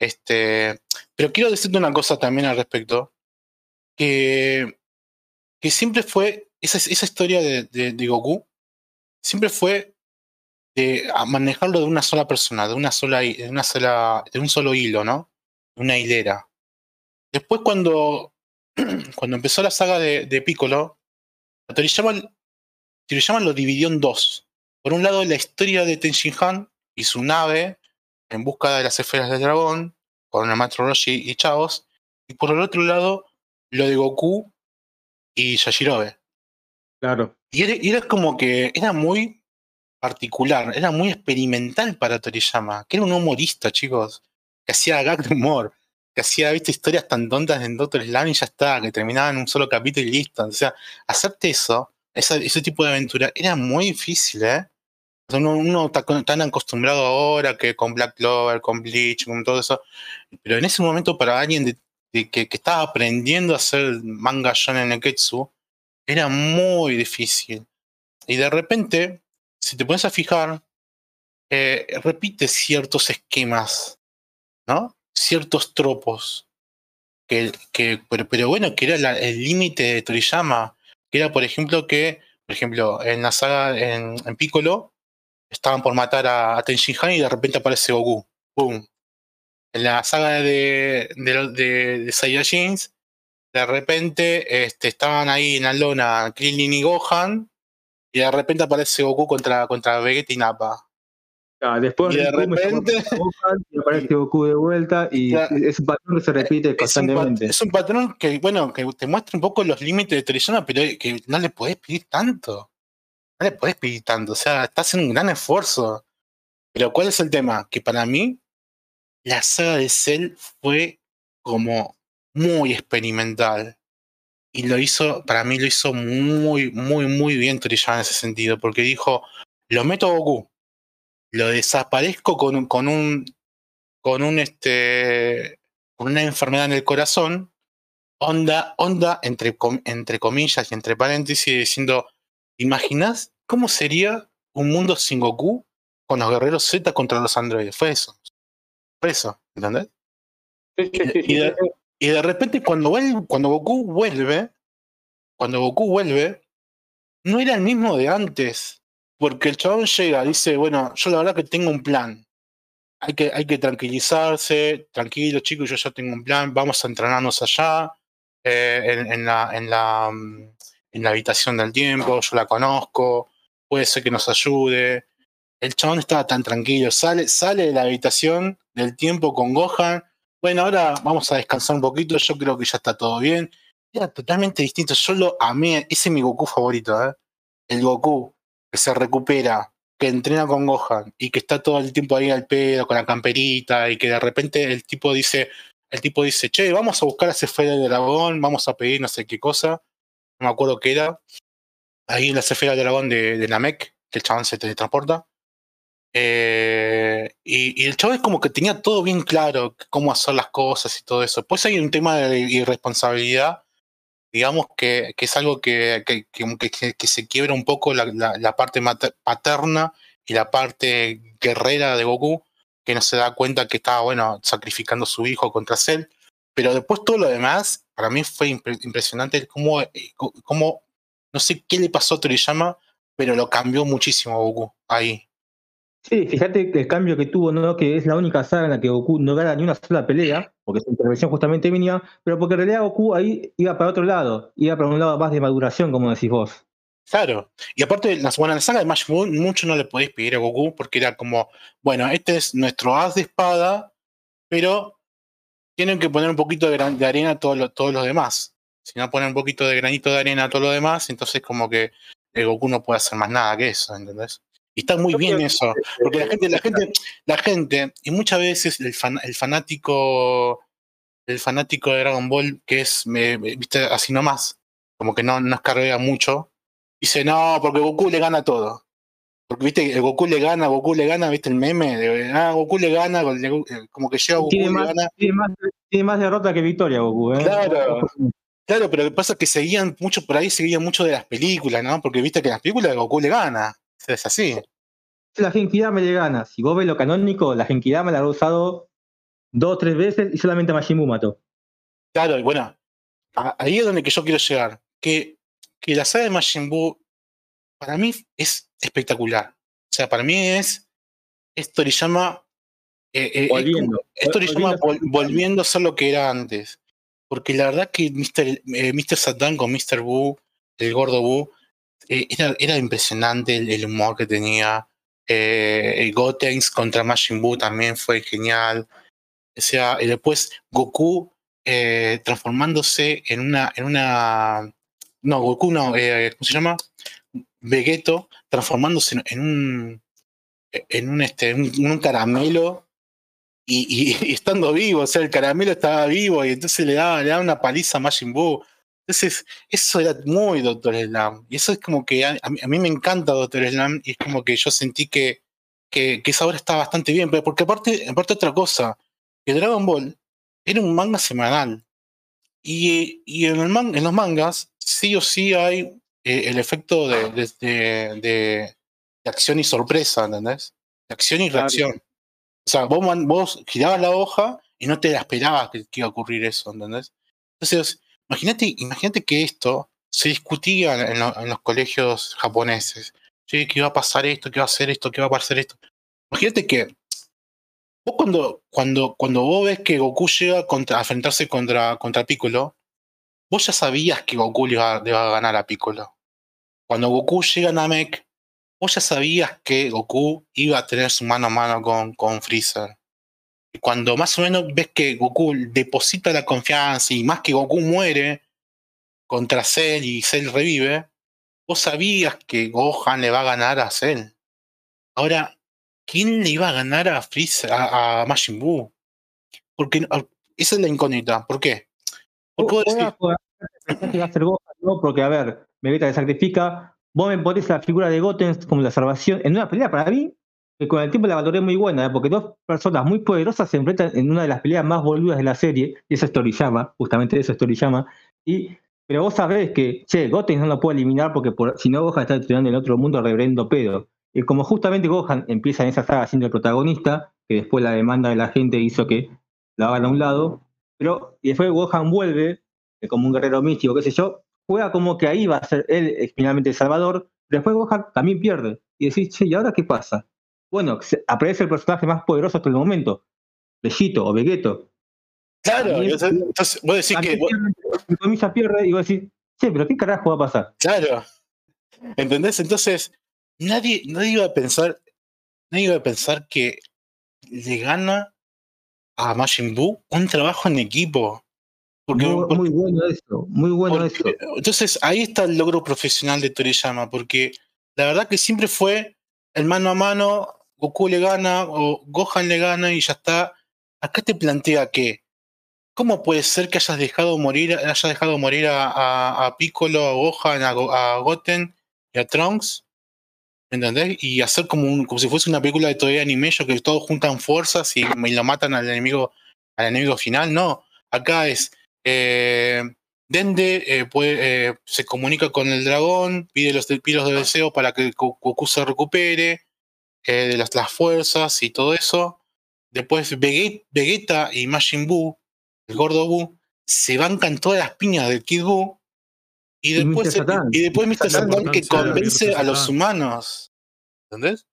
Este, pero quiero decirte una cosa también al respecto, que, que siempre fue, esa, esa historia de, de, Goku, siempre fue de manejarlo de una sola persona, de una sola, de una sola, de un solo hilo, ¿no? Una hilera. Después cuando, cuando empezó la saga de, de Piccolo, lo dividió en dos. Por un lado, la historia de Tenshin Han y su nave en busca de las esferas del dragón, con el maestro Roshi y Chaos, y por el otro lado, lo de Goku y Yashirobe. Claro. Y era, como que era muy particular, era muy experimental para Toriyama, que era un humorista, chicos, que hacía gag de humor, que hacía, viste, historias tan tontas en Doctor Slam y ya está, que terminaban en un solo capítulo y listo. O sea, hacerte eso, ese tipo de aventura, era muy difícil, ¿eh? Uno, está tan acostumbrado ahora que con Black Clover, con Bleach, con todo eso, pero en ese momento para alguien que, estaba aprendiendo a hacer manga shonen neketsu, era muy difícil. Y de repente, si te pones a fijar, eh, repite ciertos esquemas, ¿no? Ciertos tropos que, que pero, bueno, que era el límite de Toriyama, que era, por ejemplo, que, por ejemplo, en la saga, en, en Piccolo, estaban por matar a, a Tenshin Han y de repente aparece Goku. ¡Pum! En la saga de, de, de, de Saiyajins, de repente este, estaban ahí en la lona Krillin y Gohan, y de repente aparece Goku contra, contra Vegeta y Nappa. Ah, después y de repente y aparece Goku de vuelta y es un patrón que se repite constantemente. Es un, patrón que, bueno, que te muestra un poco los límites de Toriyama, pero que no le podés pedir tanto. Le podés pedir. O sea, estás haciendo un gran esfuerzo. Pero ¿cuál es el tema? Que para mí, la saga de Cell fue como muy experimental. Y lo hizo, para mí lo hizo muy, muy, muy bien Toriyama en ese sentido, porque dijo, lo meto a Goku, lo desaparezco con, con un, con un, este, con una enfermedad en el corazón, onda, onda, entre, entre comillas y entre paréntesis, diciendo, ¿imaginas cómo sería un mundo sin Goku con los guerreros Z contra los androides? Fue eso. Fue eso, ¿entendés? y, de, y, de, repente cuando, vuelve, cuando Goku vuelve, cuando Goku vuelve, no era el mismo de antes. Porque el chabón llega, dice, bueno, yo la verdad que tengo un plan. Hay que, hay que tranquilizarse, tranquilo chicos, yo ya tengo un plan, vamos a entrenarnos allá, eh, en, en, la, en, la, mm, en la habitación del tiempo, yo la conozco, puede ser que nos ayude. El chabón estaba tan tranquilo, sale, sale de la habitación del tiempo con Gohan. Bueno, ahora vamos a descansar un poquito, yo creo que ya está todo bien. Era totalmente distinto, yo lo amé, ese es mi Goku favorito, ¿eh? El Goku que se recupera, que entrena con Gohan y que está todo el tiempo ahí al pedo con la camperita y que de repente el tipo dice, el tipo dice, che, vamos a buscar a ese esfera del dragón, vamos a pedir no sé qué cosa, no me acuerdo qué era, ahí en la esfera del dragón de, de Namek, que el chabón se teletransporta. Eh, y, y, el chabón es como que tenía todo bien claro cómo hacer las cosas y todo eso. Pues hay un tema de irresponsabilidad digamos que, que es algo que, que, que, se quiebra un poco la, la, la, parte paterna y la parte guerrera de Goku, que no se da cuenta que estaba, bueno, sacrificando a su hijo contra Cell. Pero después todo lo demás, para mí fue impre impresionante cómo, eh, cómo, no sé qué le pasó a Toriyama, pero lo cambió muchísimo a Goku ahí. Sí, fíjate el cambio que tuvo, ¿no? Que es la única saga en la que Goku no gana ni una sola pelea, porque su intervención justamente venía, pero porque en realidad Goku ahí iba para otro lado, iba para un lado más de maduración, como decís vos. Claro, y aparte, la, bueno, en la saga de Majin Buu mucho no le podéis pedir a Goku, porque era como, bueno, este es nuestro as de espada, pero tienen que poner un poquito de, de arena a todos los demás. Si no ponen un poquito de granito de arena a todo lo demás, entonces como que el Goku no puede hacer más nada que eso, ¿entendés? Y está muy bien eso, porque la gente, la gente, la gente, y muchas veces el, fan, el fanático, el fanático de Dragon Ball, que es, me, viste, así nomás, como que no, no escarga mucho, dice, no, porque Goku le gana todo. Porque, viste, Goku le gana, Goku le gana, viste el meme, de, ah, Goku le gana, como que llega Goku tiene le más, gana. Tiene más, tiene más derrota que victoria Goku, ¿eh? Claro. Claro, pero lo que pasa es que seguían mucho por ahí, seguían mucho de las películas, ¿no? Porque viste que en las películas Goku le gana. Es así. La Genkidama le gana. Si vos ves lo canónico, la Genkidama la ha usado dos o tres veces y solamente Majin Buu mató. Claro, y bueno, ahí es donde que yo quiero llegar. Que, que la saga de Majin Buu, para mí, es espectacular. O sea, para mí es, es Toriyama, eh, eh, volviendo, es, Toriyama vol, volviendo a ser lo que era antes. Porque la verdad que Mr. Satan con Mr. Buu, el gordo Buu, eh, era, era, impresionante el, humor que tenía. Eh, Gotenks contra Majin Buu también fue genial. O sea, y después Goku eh, transformándose en una, en una. No, Goku no, eh, ¿cómo se llama? Vegeto transformándose en, un. En un, este, un caramelo y, y, y, estando vivo, o sea, el caramelo estaba vivo y entonces le daba, le daba una paliza a Majin Buu. Entonces, eso era muy Doctor Slam. Y eso es como que a, a, mí me encanta Doctor Slam y es como que yo sentí que, que, que esa obra está bastante bien. Pero porque aparte, aparte otra cosa, que Dragon Ball era un manga semanal. Y, y en, el man, en los mangas sí o sí hay eh, el efecto de, de, de, de, acción y sorpresa, ¿entendés? De acción y reacción. O sea, vos, girabas la hoja y no te la esperabas que, iba a ocurrir eso, ¿entendés? Entonces, imagínate, imagínate que esto se discutía en, los colegios japoneses. ¿Qué va a pasar esto? ¿Qué va a hacer esto? ¿Qué va a pasar esto? Imagínate que vos cuando, cuando, cuando vos ves que Goku llega a enfrentarse contra, contra Piccolo, vos ya sabías que Goku le iba, a ganar a Piccolo. Cuando Goku llega a Namek, vos ya sabías que Goku iba a tener su mano a mano con, con Freezer. Y cuando más o menos ves que Goku deposita la confianza y más que Goku muere contra Cell y Cell revive, vos sabías que Gohan le va a ganar a Cell. Ahora, ¿quién le iba a ganar a Freezer, a, a Majin Buu? Porque esa es la incógnita. ¿Por qué? Porque vos decís, a ser Gohan, ¿no? Porque, a ver, Vegeta le sacrifica. Vos me pones la figura de Goten como la salvación. En una pelea, para mí, que con el tiempo la valoré muy buena, ¿eh? porque dos personas muy poderosas se enfrentan en una de las peleas más boludas de la serie, y esa es Toriyama, justamente eso es Toriyama, y pero vos sabés que, che, Goten no lo puede eliminar porque si no Gohan está estudiando en otro mundo reverendo pedo. Y como justamente Gohan empieza en esa saga siendo el protagonista, que después la demanda de la gente hizo que lo hagan a un lado, pero y después Gohan vuelve, como un guerrero místico, qué sé yo, juega como que ahí va a ser él finalmente el salvador, pero después Gohan también pierde. Y decís, che, ¿y ahora qué pasa? Bueno, aparece el personaje más poderoso hasta el momento, Bellito o Vegeto. Claro, entonces vos decís que. Comillas pierde y vos decís, che, pero ¿qué carajo va a pasar? Claro. ¿Entendés? Entonces, nadie, nadie iba a pensar, nadie iba a pensar que le gana a Majin Buu un trabajo en equipo. Porque, muy, bueno eso, muy bueno eso. Entonces ahí está el logro profesional de Toriyama, porque la verdad que siempre fue el mano a mano, Goku le gana o Gohan le gana y ya está. Acá te plantea que, ¿cómo puede ser que hayas dejado morir, hayas dejado morir a, a, Piccolo, a Gohan, a, Goten y a Trunks? ¿Me entendés? Y hacer como, un, como si fuese una película de todavía anime, que todos juntan fuerzas y, lo matan al enemigo, al enemigo final. No, acá es eh, Dende eh, eh, se comunica con el dragón, pide los pilos de deseo para que Goku se recupere de las, las, fuerzas y todo eso. Después Vegeta y Majin Buu, el gordo Buu, se bancan todas las piñas del Kid Buu. Y después, y, después Mr. Satan que convence a los humanos. ¿Entendés?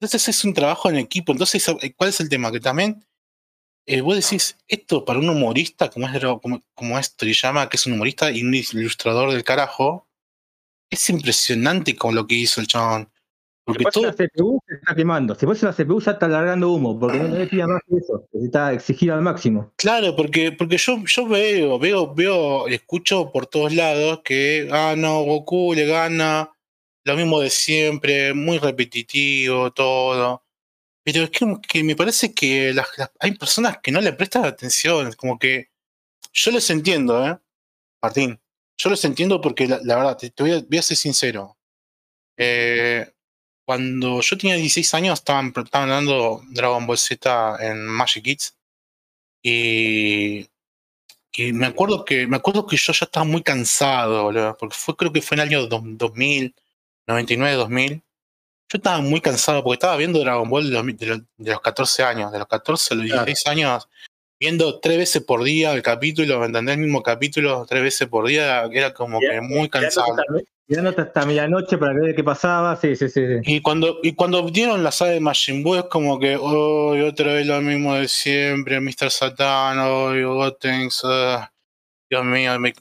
Entonces es un trabajo en equipo. Entonces, ¿cuál es el tema? Que también eh, vos decís, esto para un humorista como es, como, como es Toriyama, que es un humorista y un ilustrador del carajo, es impresionante con lo que hizo el chabón. Porque si todo... la CPU se está quemando. Si vos la CPU ya está largando humo, porque no necesita más que eso. Necesita exigir al máximo. Claro, porque, porque yo, yo veo, veo, veo, escucho por todos lados que, ah, no, Goku le gana, lo mismo de siempre, muy repetitivo, todo. Pero es que, me parece que hay personas que no le prestan atención, como que yo les entiendo, ¿eh? Martín, yo les entiendo porque la, verdad, te, voy, a, ser sincero. Eh, cuando yo tenía 16 años estaban, estaban dando Dragon Ball Z en Magic Kids y, y me acuerdo que me acuerdo que yo ya estaba muy cansado, porque fue creo que fue en el año 2000, 99, 2000 yo estaba muy cansado porque estaba viendo Dragon Ball de los, 14 años, de los 14 a los 16 años, viendo tres veces por día el capítulo, ¿me entendés? El mismo capítulo tres veces por día, era como que muy cansado. Mirándote hasta medianoche para ver qué pasaba, sí, sí, sí. Y cuando, y cuando dieron la saga de Majin Buu es como que, oh, otra vez lo mismo de siempre, Mr. Satan, oh, Gotenks, Dios mío, me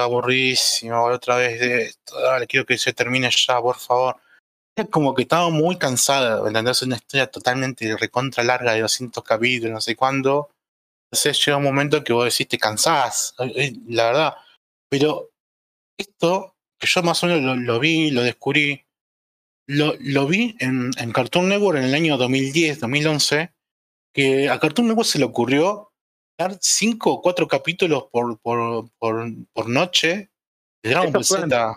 aburrísimo, otra vez de esto, dale, quiero que se termine ya, por favor como que estaba muy cansada, ¿entendés? Una historia totalmente recontra larga de 200 capítulos, no sé cuándo. Entonces llega un momento que vos decís, te cansás, la verdad. Pero esto, que yo más o menos lo, vi, lo descubrí, lo, lo vi en, en, Cartoon Network en el año 2010, 2011, que a Cartoon Network se le ocurrió dar cinco o cuatro capítulos por, por, por, por noche de Dragon Ball Z.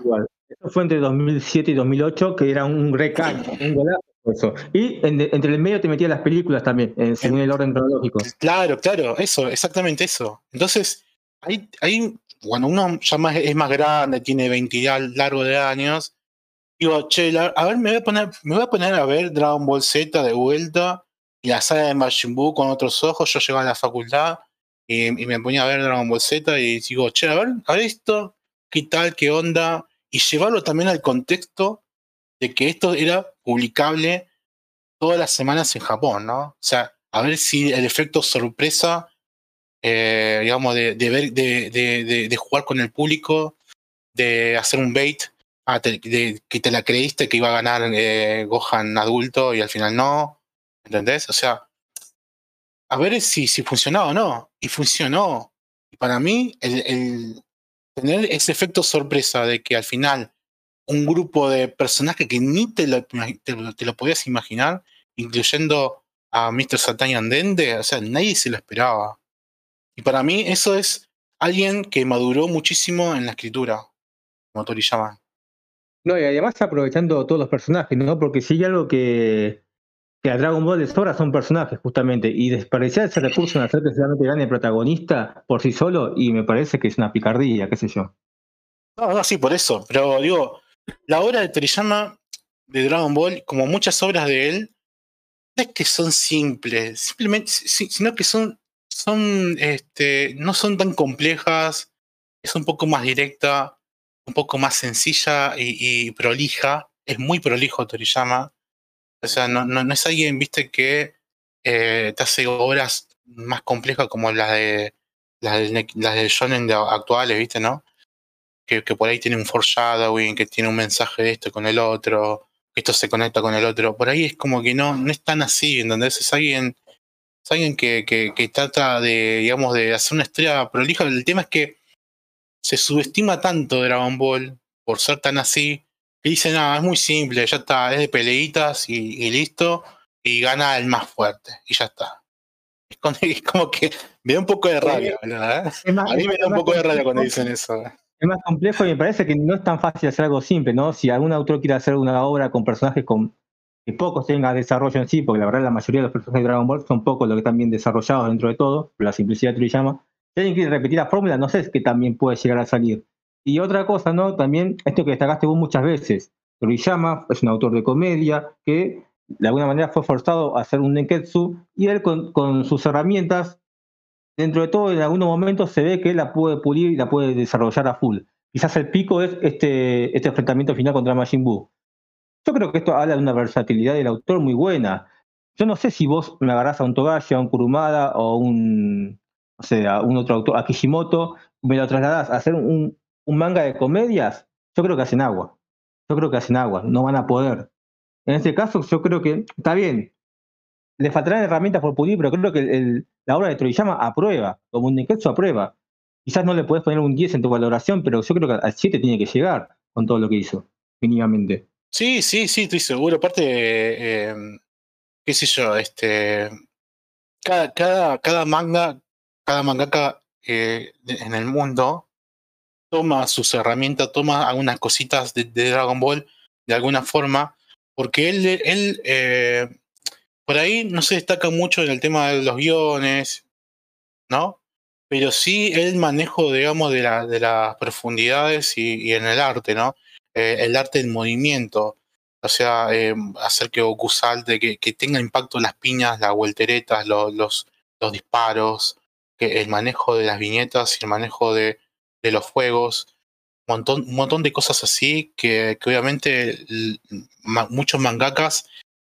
Eso fue entre 2007 y 2008, que era un recal, un golazo. Eso. Y entre el medio te metía las películas también, según el orden cronológico. Claro, claro, eso, exactamente eso. Entonces, ahí, ahí cuando uno ya más, es más grande, tiene 20 largo de años, digo, che, a ver, me voy a poner, me voy a poner a ver Dragon Ball Z de vuelta y la saga de Majin Buu con otros ojos. Yo llego a la facultad y, me ponía a ver Dragon Ball Z y digo, che, a ver, a ver esto, qué tal, qué onda, y llevarlo también al contexto de que esto era publicable todas las semanas en Japón, ¿no? O sea, a ver si el efecto sorpresa, eh, digamos, de, jugar con el público, de hacer un bait, ah, de, que te la creíste que iba a ganar eh, Gohan adulto y al final no, ¿entendés? O sea, a ver si, si funcionaba o no. Y funcionó. Y para mí, el, tener ese efecto sorpresa de que al final un grupo de personajes que ni te lo, te, lo podías imaginar, incluyendo a Mr. Satan Dende, o sea, nadie se lo esperaba. Y para mí eso es alguien que maduró muchísimo en la escritura, como Toriyama. No, y además aprovechando todos los personajes, ¿no? Porque si hay algo que, que a Dragon Ball de sobra son personajes, justamente, y desperdiciar ese recurso en hacer que realmente gane protagonista por sí solo, y me parece que es una picardía, qué sé yo. No, sí, por eso. Pero digo, la obra de Toriyama de Dragon Ball, como muchas obras de él, no es que son simples, simplemente, sino que son, son, este, no son tan complejas, es un poco más directa, un poco más sencilla y, prolija. Es muy prolijo Toriyama. O sea, no, no, es alguien, viste, que eh, te hace obras más complejas como las de las de, las Shonen actuales, viste, ¿no? que, por ahí tiene un foreshadowing, que tiene un mensaje de esto con el otro, que esto se conecta con el otro. Por ahí es como que no, no es tan así, ¿entendés? Es alguien, es alguien que, que, trata de, digamos, de hacer una historia prolija. El tema es que se subestima tanto Dragon Ball por ser tan así, dice, no, es muy simple, ya está, es de peleitas y, listo, y gana el más fuerte, y ya está. Es como, que me da un poco de rabia, ¿verdad? A mí me da un poco de rabia cuando dicen eso. Es más complejo y me parece que no es tan fácil hacer algo simple, ¿no? Si algún autor quiere hacer una obra con personajes con que pocos tengan desarrollo en sí, porque la verdad la mayoría de los personajes de Dragon Ball son pocos los que están bien desarrollados dentro de todo, la simplicidad de llama. Si alguien quiere repetir la fórmula, no sé que también puede llegar a salir. Y otra cosa, ¿no? También esto que destacaste vos muchas veces, Toriyama es un autor de comedia que de alguna manera fue forzado a hacer un nenketsu y él con, sus herramientas dentro de todo, en algunos momentos se ve que la puede pulir y la puede desarrollar a full. Quizás el pico es este, este enfrentamiento final contra Majin Buu. Yo creo que esto habla de una versatilidad del autor muy buena. Yo no sé si vos me agarrás a un Togashi, a un Kurumada o un, no sé, a un otro autor, a Kishimoto, me lo trasladás a hacer un, un manga de comedias, yo creo que hacen agua. Yo creo que hacen agua, no van a poder. En este caso, yo creo que está bien. Le faltarán herramientas por pulir, pero creo que la obra de Toriyama aprueba, como un Neketsu aprueba. Quizás no le puedes poner un 10 en tu valoración, pero yo creo que al 7 tiene que llegar con todo lo que hizo, mínimamente. Sí, sí, sí, estoy seguro. Aparte, eh, qué sé yo, este. Cada, cada, cada manga, cada mangaka eh, en el mundo toma sus herramientas, toma algunas cositas de, Dragon Ball de alguna forma, porque él, él eh, por ahí no se destaca mucho en el tema de los guiones, ¿no? Pero sí el manejo, digamos, de, la, de las profundidades y, en el arte, ¿no? Eh, el arte en movimiento. O sea, eh, hacer que Goku salte, que, que, tenga impacto las piñas, las vuelteretas, los, los, disparos, que el manejo de las viñetas y el manejo de, los fuegos. Un montón, un montón de cosas así que, que obviamente muchos mangakas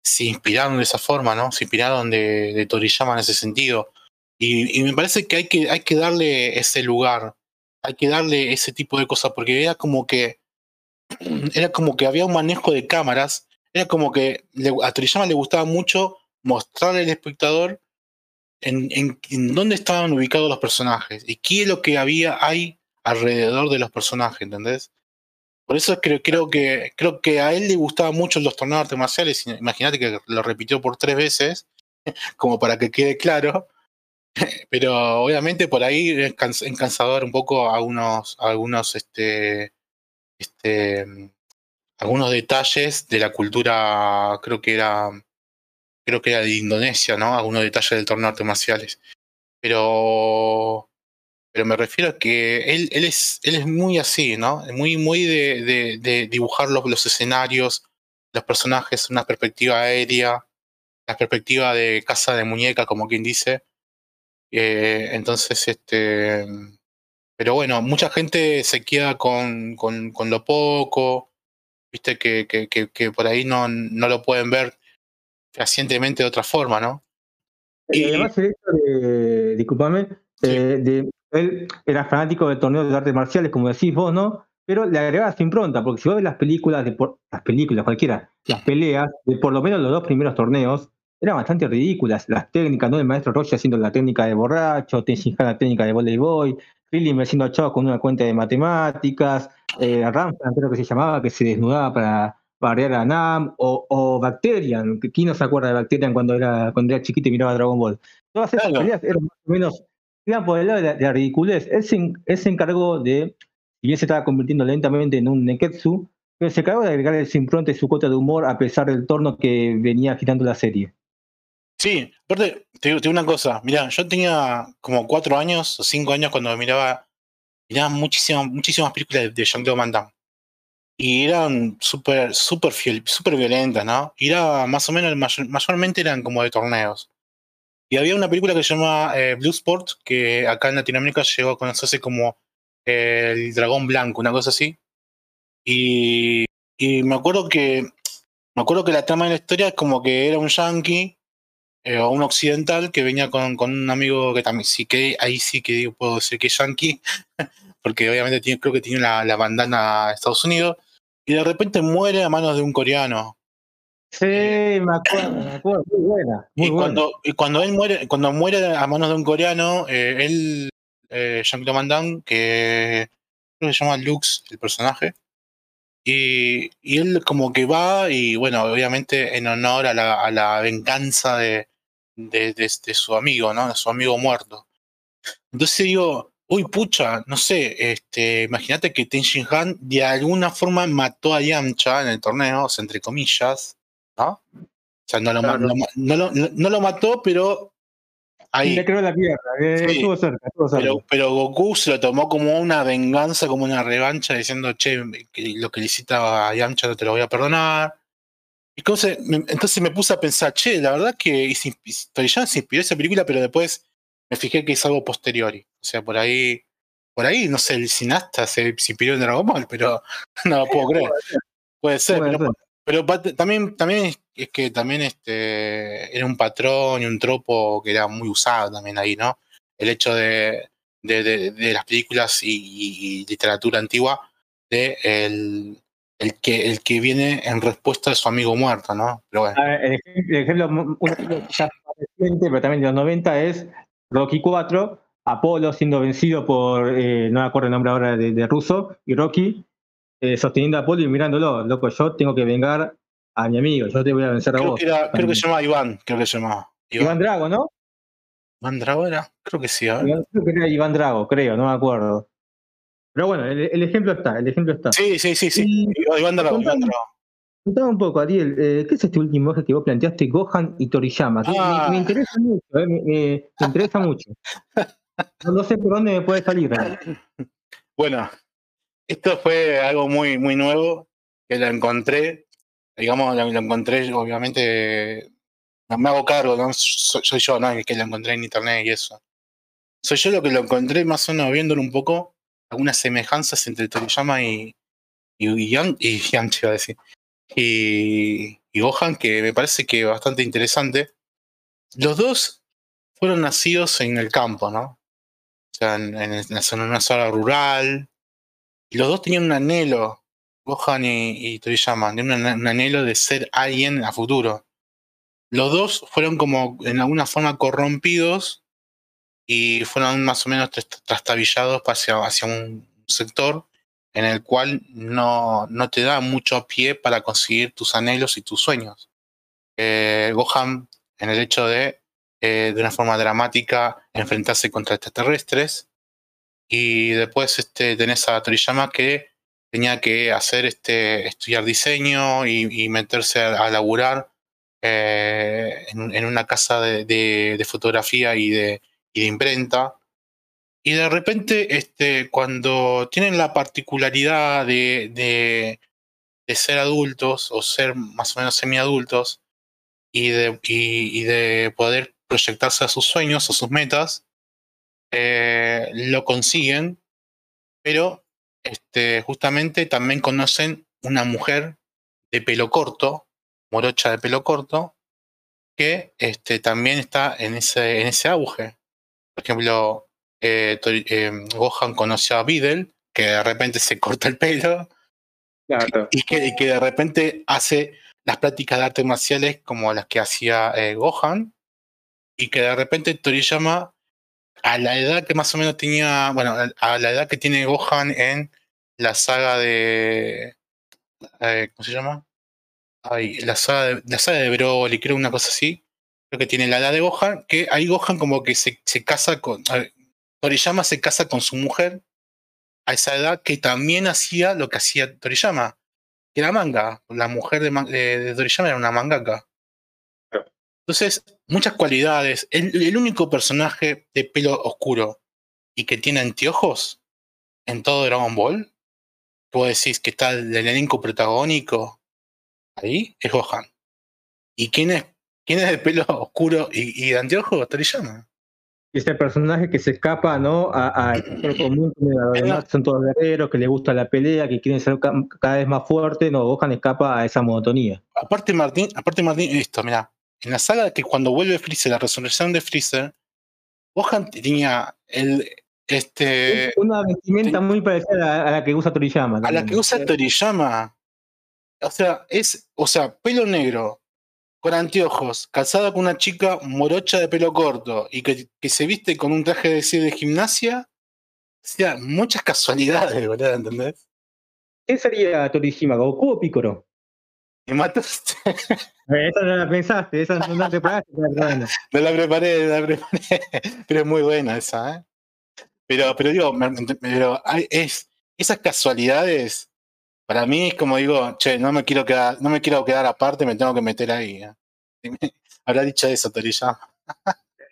se inspiraron de esa forma, ¿no? Se inspiraron de, Toriyama en ese sentido. Y, me parece que hay, que hay que darle ese lugar, hay que darle ese tipo de cosas, porque era como que era como que había un manejo de cámaras, era como que a Toriyama le gustaba mucho mostrarle al espectador en, en, en, dónde estaban ubicados los personajes y qué es lo que había hay alrededor de los personajes, ¿entendés? Por eso creo, creo, que, creo que a él le gustaban mucho los torneos artes marciales. Imagínate que lo repitió por tres veces, como para que quede claro. Pero obviamente por ahí es cansador un poco algunos, algunos, este, este, algunos detalles de la cultura, creo que era, creo que era de Indonesia, ¿no? Algunos detalles del torneo de artes marciales. Pero pero me refiero a que él, él, es, él es muy así, ¿no? Muy, muy de, de, dibujar los, los, escenarios, los personajes, una perspectiva aérea, la perspectiva de casa de muñeca, como quien dice. Eh, entonces, este. Pero bueno, mucha gente se queda con, con, lo poco, viste, que, que, que, por ahí no, no lo pueden ver fehacientemente de otra forma, ¿no? Y además el hecho de, disculpame, eh, de, él era fanático del torneo de artes marciales, como decís vos, ¿no? Pero le agregaba su impronta, porque si vos ves las películas, de las películas cualquiera, las peleas, de por lo menos los dos primeros torneos, eran bastante ridículas. Las técnicas, ¿no? El maestro Roche haciendo la técnica de borracho, Tenshin la técnica de voleibol, Philly me haciendo chavo con una cuenta de matemáticas, eh, creo que se llamaba, que se desnudaba para barrear a Nam, o, o Bacterian, ¿quién no se acuerda de Bacterian cuando era, cuando era chiquito y miraba Dragon Ball? Todas esas peleas eran más o menos, iban por el lado de la, ridiculez. Él se, encargó de, si bien se estaba convirtiendo lentamente en un Neketsu, pero se encargó de agregar el impronta y su cuota de humor a pesar del torno que venía agitando la serie. Sí, aparte, te digo una cosa, mira, yo tenía como cuatro años o cinco años cuando miraba, miraba muchísimas, muchísimas películas de, de Jean-Claude y eran súper super, super violentas, ¿no? Y era más o menos, mayormente eran como de torneos. Y había una película que se llama eh, Blue Sport, que acá en Latinoamérica llegó a conocerse como El Dragón Blanco, una cosa así. Y, me acuerdo que me acuerdo que la trama de la historia es como que era un yankee eh, o un occidental que venía con, un amigo que también sí que ahí sí que puedo decir que es yankee porque obviamente creo que tiene la, la bandana de Estados Unidos, y de repente muere a manos de un coreano. Sí, me acuerdo, me acuerdo, muy buena. y, Cuando, y cuando él muere, cuando muere a manos de un coreano, eh, él, eh, Jean-Claude Van Damme, que creo que se llama Lux, el personaje, y, y, él como que va, y bueno, obviamente en honor a la, a la venganza de, de, de, de, su amigo, ¿no? De su amigo muerto. Entonces digo, uy, pucha, no sé, este, imagínate que Ten Han de alguna forma mató a Yamcha en el torneo, entre comillas, ¿no? O sea, no lo, no, lo, mató, pero ahí. Le creó la pierna, estuvo cerca, estuvo cerca. Pero, pero, Goku se lo tomó como una venganza, como una revancha, diciendo, che, lo que le hiciste a Yamcha no te lo voy a perdonar. Y entonces, entonces me puse a pensar, che, la verdad que Toriyama se inspiró esa película, pero después me fijé que es algo posteriori. O sea, por ahí, por ahí, no sé, el cineasta se, inspiró en Dragon Ball, pero no lo puedo creer. Puede ser, pero, también, también es, que también este era un patrón y un tropo que era muy usado también ahí, ¿no? El hecho de, de, las películas y, literatura antigua de el, el que, el que viene en respuesta a su amigo muerto, ¿no? Pero bueno. el, ejemplo, un ejemplo reciente, pero también de los 90 es Rocky 4, Apolo siendo vencido por, eh, no me acuerdo el nombre ahora de, ruso, y Rocky eh, sosteniendo a Apolo y mirándolo, loco, yo tengo que vengar a mi amigo, yo te voy a vencer a vos. Que era, creo que se llamaba Iván, creo que se llamaba. Iván, Drago, ¿no? Iván Drago era, creo que sí. Creo que era Iván Drago, creo, no me acuerdo. Pero bueno, el, ejemplo está, el ejemplo está. Sí, sí, sí, sí. Iván Drago, Iván Drago. Contame un poco, Ariel, eh, ¿qué es este último eje que vos planteaste, Gohan y Toriyama? Me, ah. interesa mucho, eh, me, interesa mucho. No, sé por dónde me puede salir. Bueno, esto fue algo muy, muy nuevo que lo encontré. Digamos, lo, encontré, obviamente, no me hago cargo, ¿no? soy, yo, ¿no? El que lo encontré en internet y eso. Soy yo lo que lo encontré más o menos viéndolo un poco, algunas semejanzas entre Toriyama y, y, y, y iba a decir y, Gohan, que me parece que bastante interesante. Los dos fueron nacidos en el campo, ¿no? O sea, en, una zona rural. Los dos tenían un anhelo, Gohan y, y Toriyama, tenían un, anhelo de ser alguien a futuro. Los dos fueron como en alguna forma corrompidos y fueron más o menos trastabillados hacia, hacia un sector en el cual no, no te da mucho pie para conseguir tus anhelos y tus sueños. Eh, Gohan, en el hecho de, eh, de una forma dramática, enfrentarse contra extraterrestres, y después este, tenés a Toriyama que tenía que hacer este, estudiar diseño y, meterse a, laburar eh, en, una casa de, fotografía y de, y imprenta. Y de repente, este, cuando tienen la particularidad de, ser adultos o ser más o menos semiadultos y de, y, de poder proyectarse a sus sueños o sus metas, eh, lo consiguen, pero este, justamente también conocen una mujer de pelo corto, morocha de pelo corto, que este, también está en ese, en ese auge. Por ejemplo, eh, eh, Gohan conoció a Videl, que de repente se corta el pelo y, que, que, de repente hace las prácticas de artes marciales como las que hacía eh, Gohan y que de repente Toriyama a la edad que más o menos tenía, bueno, a la edad que tiene Gohan en la saga de, ¿cómo se llama? Ay, la saga de, la saga de Broly, creo una cosa así, creo que tiene la edad de Gohan, que ahí Gohan como que se, se casa con, Toriyama se casa con su mujer a esa edad que también hacía lo que hacía Toriyama, que era manga. La mujer de, Toriyama era una mangaka. Entonces, muchas cualidades. El, único personaje de pelo oscuro y que tiene anteojos en todo Dragon Ball, puedo decir que está el elenco protagónico ahí, es Gohan. ¿Y quién es, quién es de pelo oscuro y, y de anteojos? Toriyama este personaje que se escapa ¿no? a, a común, son todos guerreros, que le gusta la pelea, que quieren ser cada vez más fuertes, no, Gohan escapa a esa monotonía. Aparte Martín, aparte Martín, esto, mira, en la saga que cuando vuelve Freezer, la resurrección de Freezer, Gohan tenía el este una vestimenta muy parecida a la, que usa Toriyama. A la que usa Toriyama. O sea, es, o sea, pelo negro, con anteojos, casada con una chica morocha de pelo corto y que, que se viste con un traje de, de gimnasia. O sea, muchas casualidades, ¿verdad? ¿Entendés? ¿Qué sería Torishima? ¿Goku o Picoro? Me mataste. Eh, esa no la pensaste, esa no la preparaste. no la preparé, no la preparé. Pero es muy buena esa, ¿eh? Pero, pero digo, pero es, esas casualidades para mí es como digo, che, no me quiero quedar, no me quiero quedar aparte, me tengo que meter ahí. ¿eh? Habrá dicho eso, Torilla.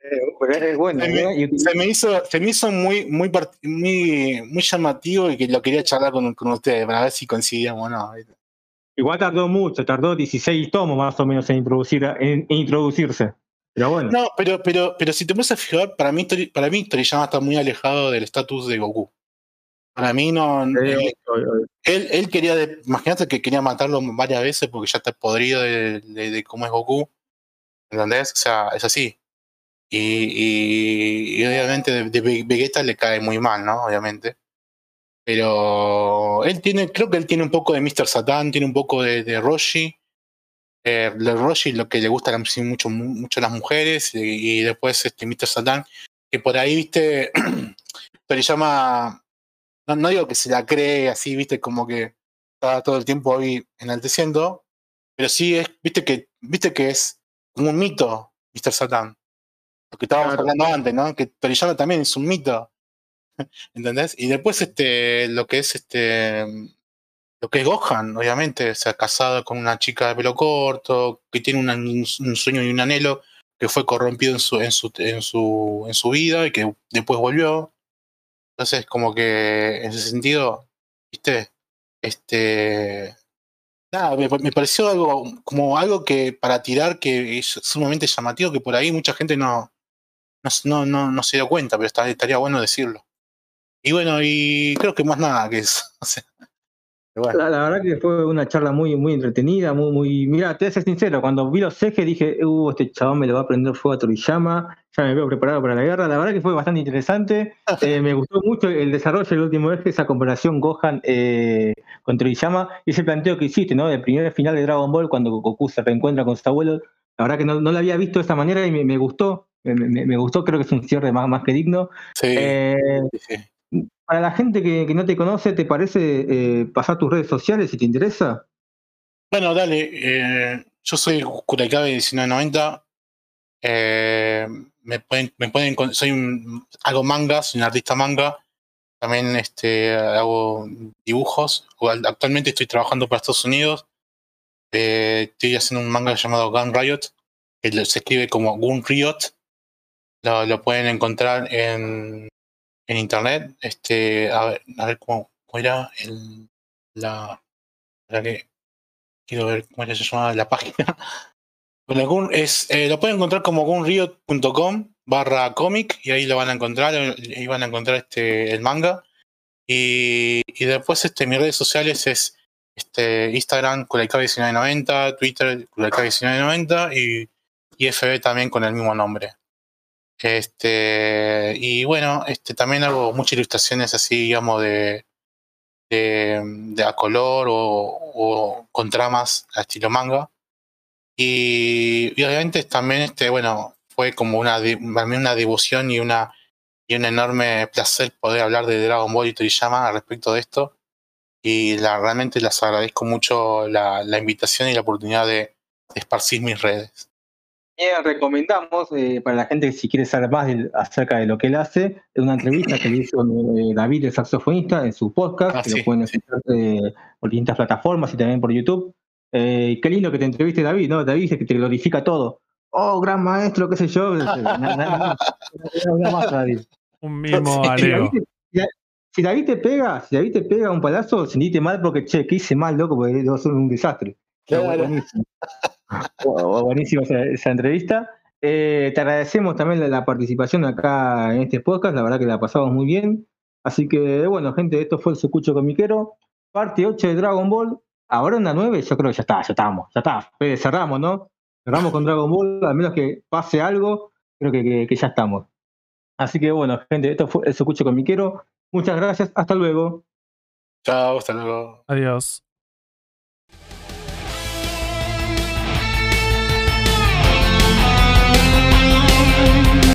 Eh, bueno, ¿eh? se, me, hizo, se me hizo muy, muy, muy, muy llamativo y que lo quería charlar con, con ustedes para ver si coincidíamos o no. Igual tardó mucho, tardó 16 tomos más o menos en, introducir, en, introducirse. Pero bueno. No, pero, pero, pero si te pones a fijar, para mí, para mí Toriyama está muy alejado del estatus de Goku. Para mí no. él, él, quería, imagínate que quería matarlo varias veces porque ya está podrido de, cómo es Goku. ¿Entendés? O sea, es así. Y, y, obviamente de, Vegeta le cae muy mal, ¿no? Obviamente. Pero él tiene, creo que él tiene un poco de Mr. Satan, tiene un poco de, de Roshi. Eh, de Roshi lo que le gusta mucho, mucho a las mujeres y, después este Mr. Satan, que por ahí, viste, le llama no, digo que se la cree así, viste, como que está todo el tiempo ahí enalteciendo, pero sí es, viste que, viste que es como un mito, Mr. Satan. Lo que estábamos hablando antes, ¿no? Que Toriyama también es un mito. ¿Entendés? Y después este, lo que es este lo que es Gohan, obviamente, se ha casado con una chica de pelo corto, que tiene un, sueño y un anhelo que fue corrompido en su, en su, en su, en su vida y que después volvió. Entonces, como que en ese sentido, viste, este, nada, me, pareció algo como algo que para tirar que es sumamente llamativo, que por ahí mucha gente no, no, no, no se dio cuenta, pero estaría bueno decirlo. Y bueno, y creo que más nada que eso. O sea, la, verdad que fue una charla muy, muy entretenida, muy, muy. Mira, te voy a ser sincero, cuando vi los ejes dije, uh, este chabón me lo va a prender fuego a Toriyama, ya me veo preparado para la guerra. La verdad que fue bastante interesante. Eh, me gustó mucho el desarrollo del último eje, esa comparación Gohan eh, con Toriyama y ese planteo que hiciste, ¿no? Del primer final de Dragon Ball, cuando Goku se reencuentra con sus abuelos. La verdad que no, no lo había visto de esa manera y me, gustó. Me, gustó, creo que es un cierre más, más que digno. sí. Eh, para la gente que, no te conoce, ¿te parece eh, pasar tus redes sociales si te interesa? Bueno, dale. Eh, yo soy Curacabe 1990. Eh, me pueden, me pueden, soy un, hago manga, soy un artista manga. También este, hago dibujos. Actualmente estoy trabajando para Estados Unidos. estoy haciendo un manga llamado Gun Riot, que se escribe como Gun Riot. lo pueden encontrar en en internet. Este, a ver, a ver cómo, era el, la, la que quiero ver cómo se llama la página. Bueno, es, eh, lo pueden encontrar como gunriot.com barra cómic y ahí lo van a encontrar, ahí van a encontrar este, el manga. Y, después este, mis redes sociales es este, Instagram, Kureikabe1990, Twitter, Kureikabe1990 y, y FB también con el mismo nombre. Este, y bueno, este, también hago muchas ilustraciones así, digamos, de, de, a color o, con tramas a estilo manga. Y, obviamente también, este, bueno, fue como una, una devoción y una y un enorme placer poder hablar de Dragon Ball y Toriyama al respecto de esto. Y realmente les agradezco mucho la, invitación y la oportunidad de esparcir mis redes recomendamos eh, para la gente que si quiere saber más acerca de lo que él hace, es una entrevista que le hizo eh, David, el saxofonista, en su podcast, ah, que lo pueden escuchar eh, por distintas plataformas y también por YouTube. qué lindo que te entreviste David, ¿no? David dice que te glorifica todo. Oh, gran maestro, qué sé yo. Un mismo aleo. Si David, te pega, si David te pega un palazo, sentite mal porque, che, que hice mal, loco, porque debo ser un desastre. Buenísima esa, entrevista. Eh, te agradecemos también la, participación acá en este podcast, la verdad que la pasamos muy bien. Así que, bueno, gente, esto fue el Sucucho Comiquero, parte 8 de Dragon Ball. Ahora una 9, yo creo que ya está, ya estamos, ya está. cerramos, ¿no? Cerramos con Dragon Ball, al menos que pase algo, creo que, que ya estamos. Así que, bueno, gente, esto fue el Sucucho Comiquero. Muchas gracias, hasta luego. Chao, hasta luego. Adiós.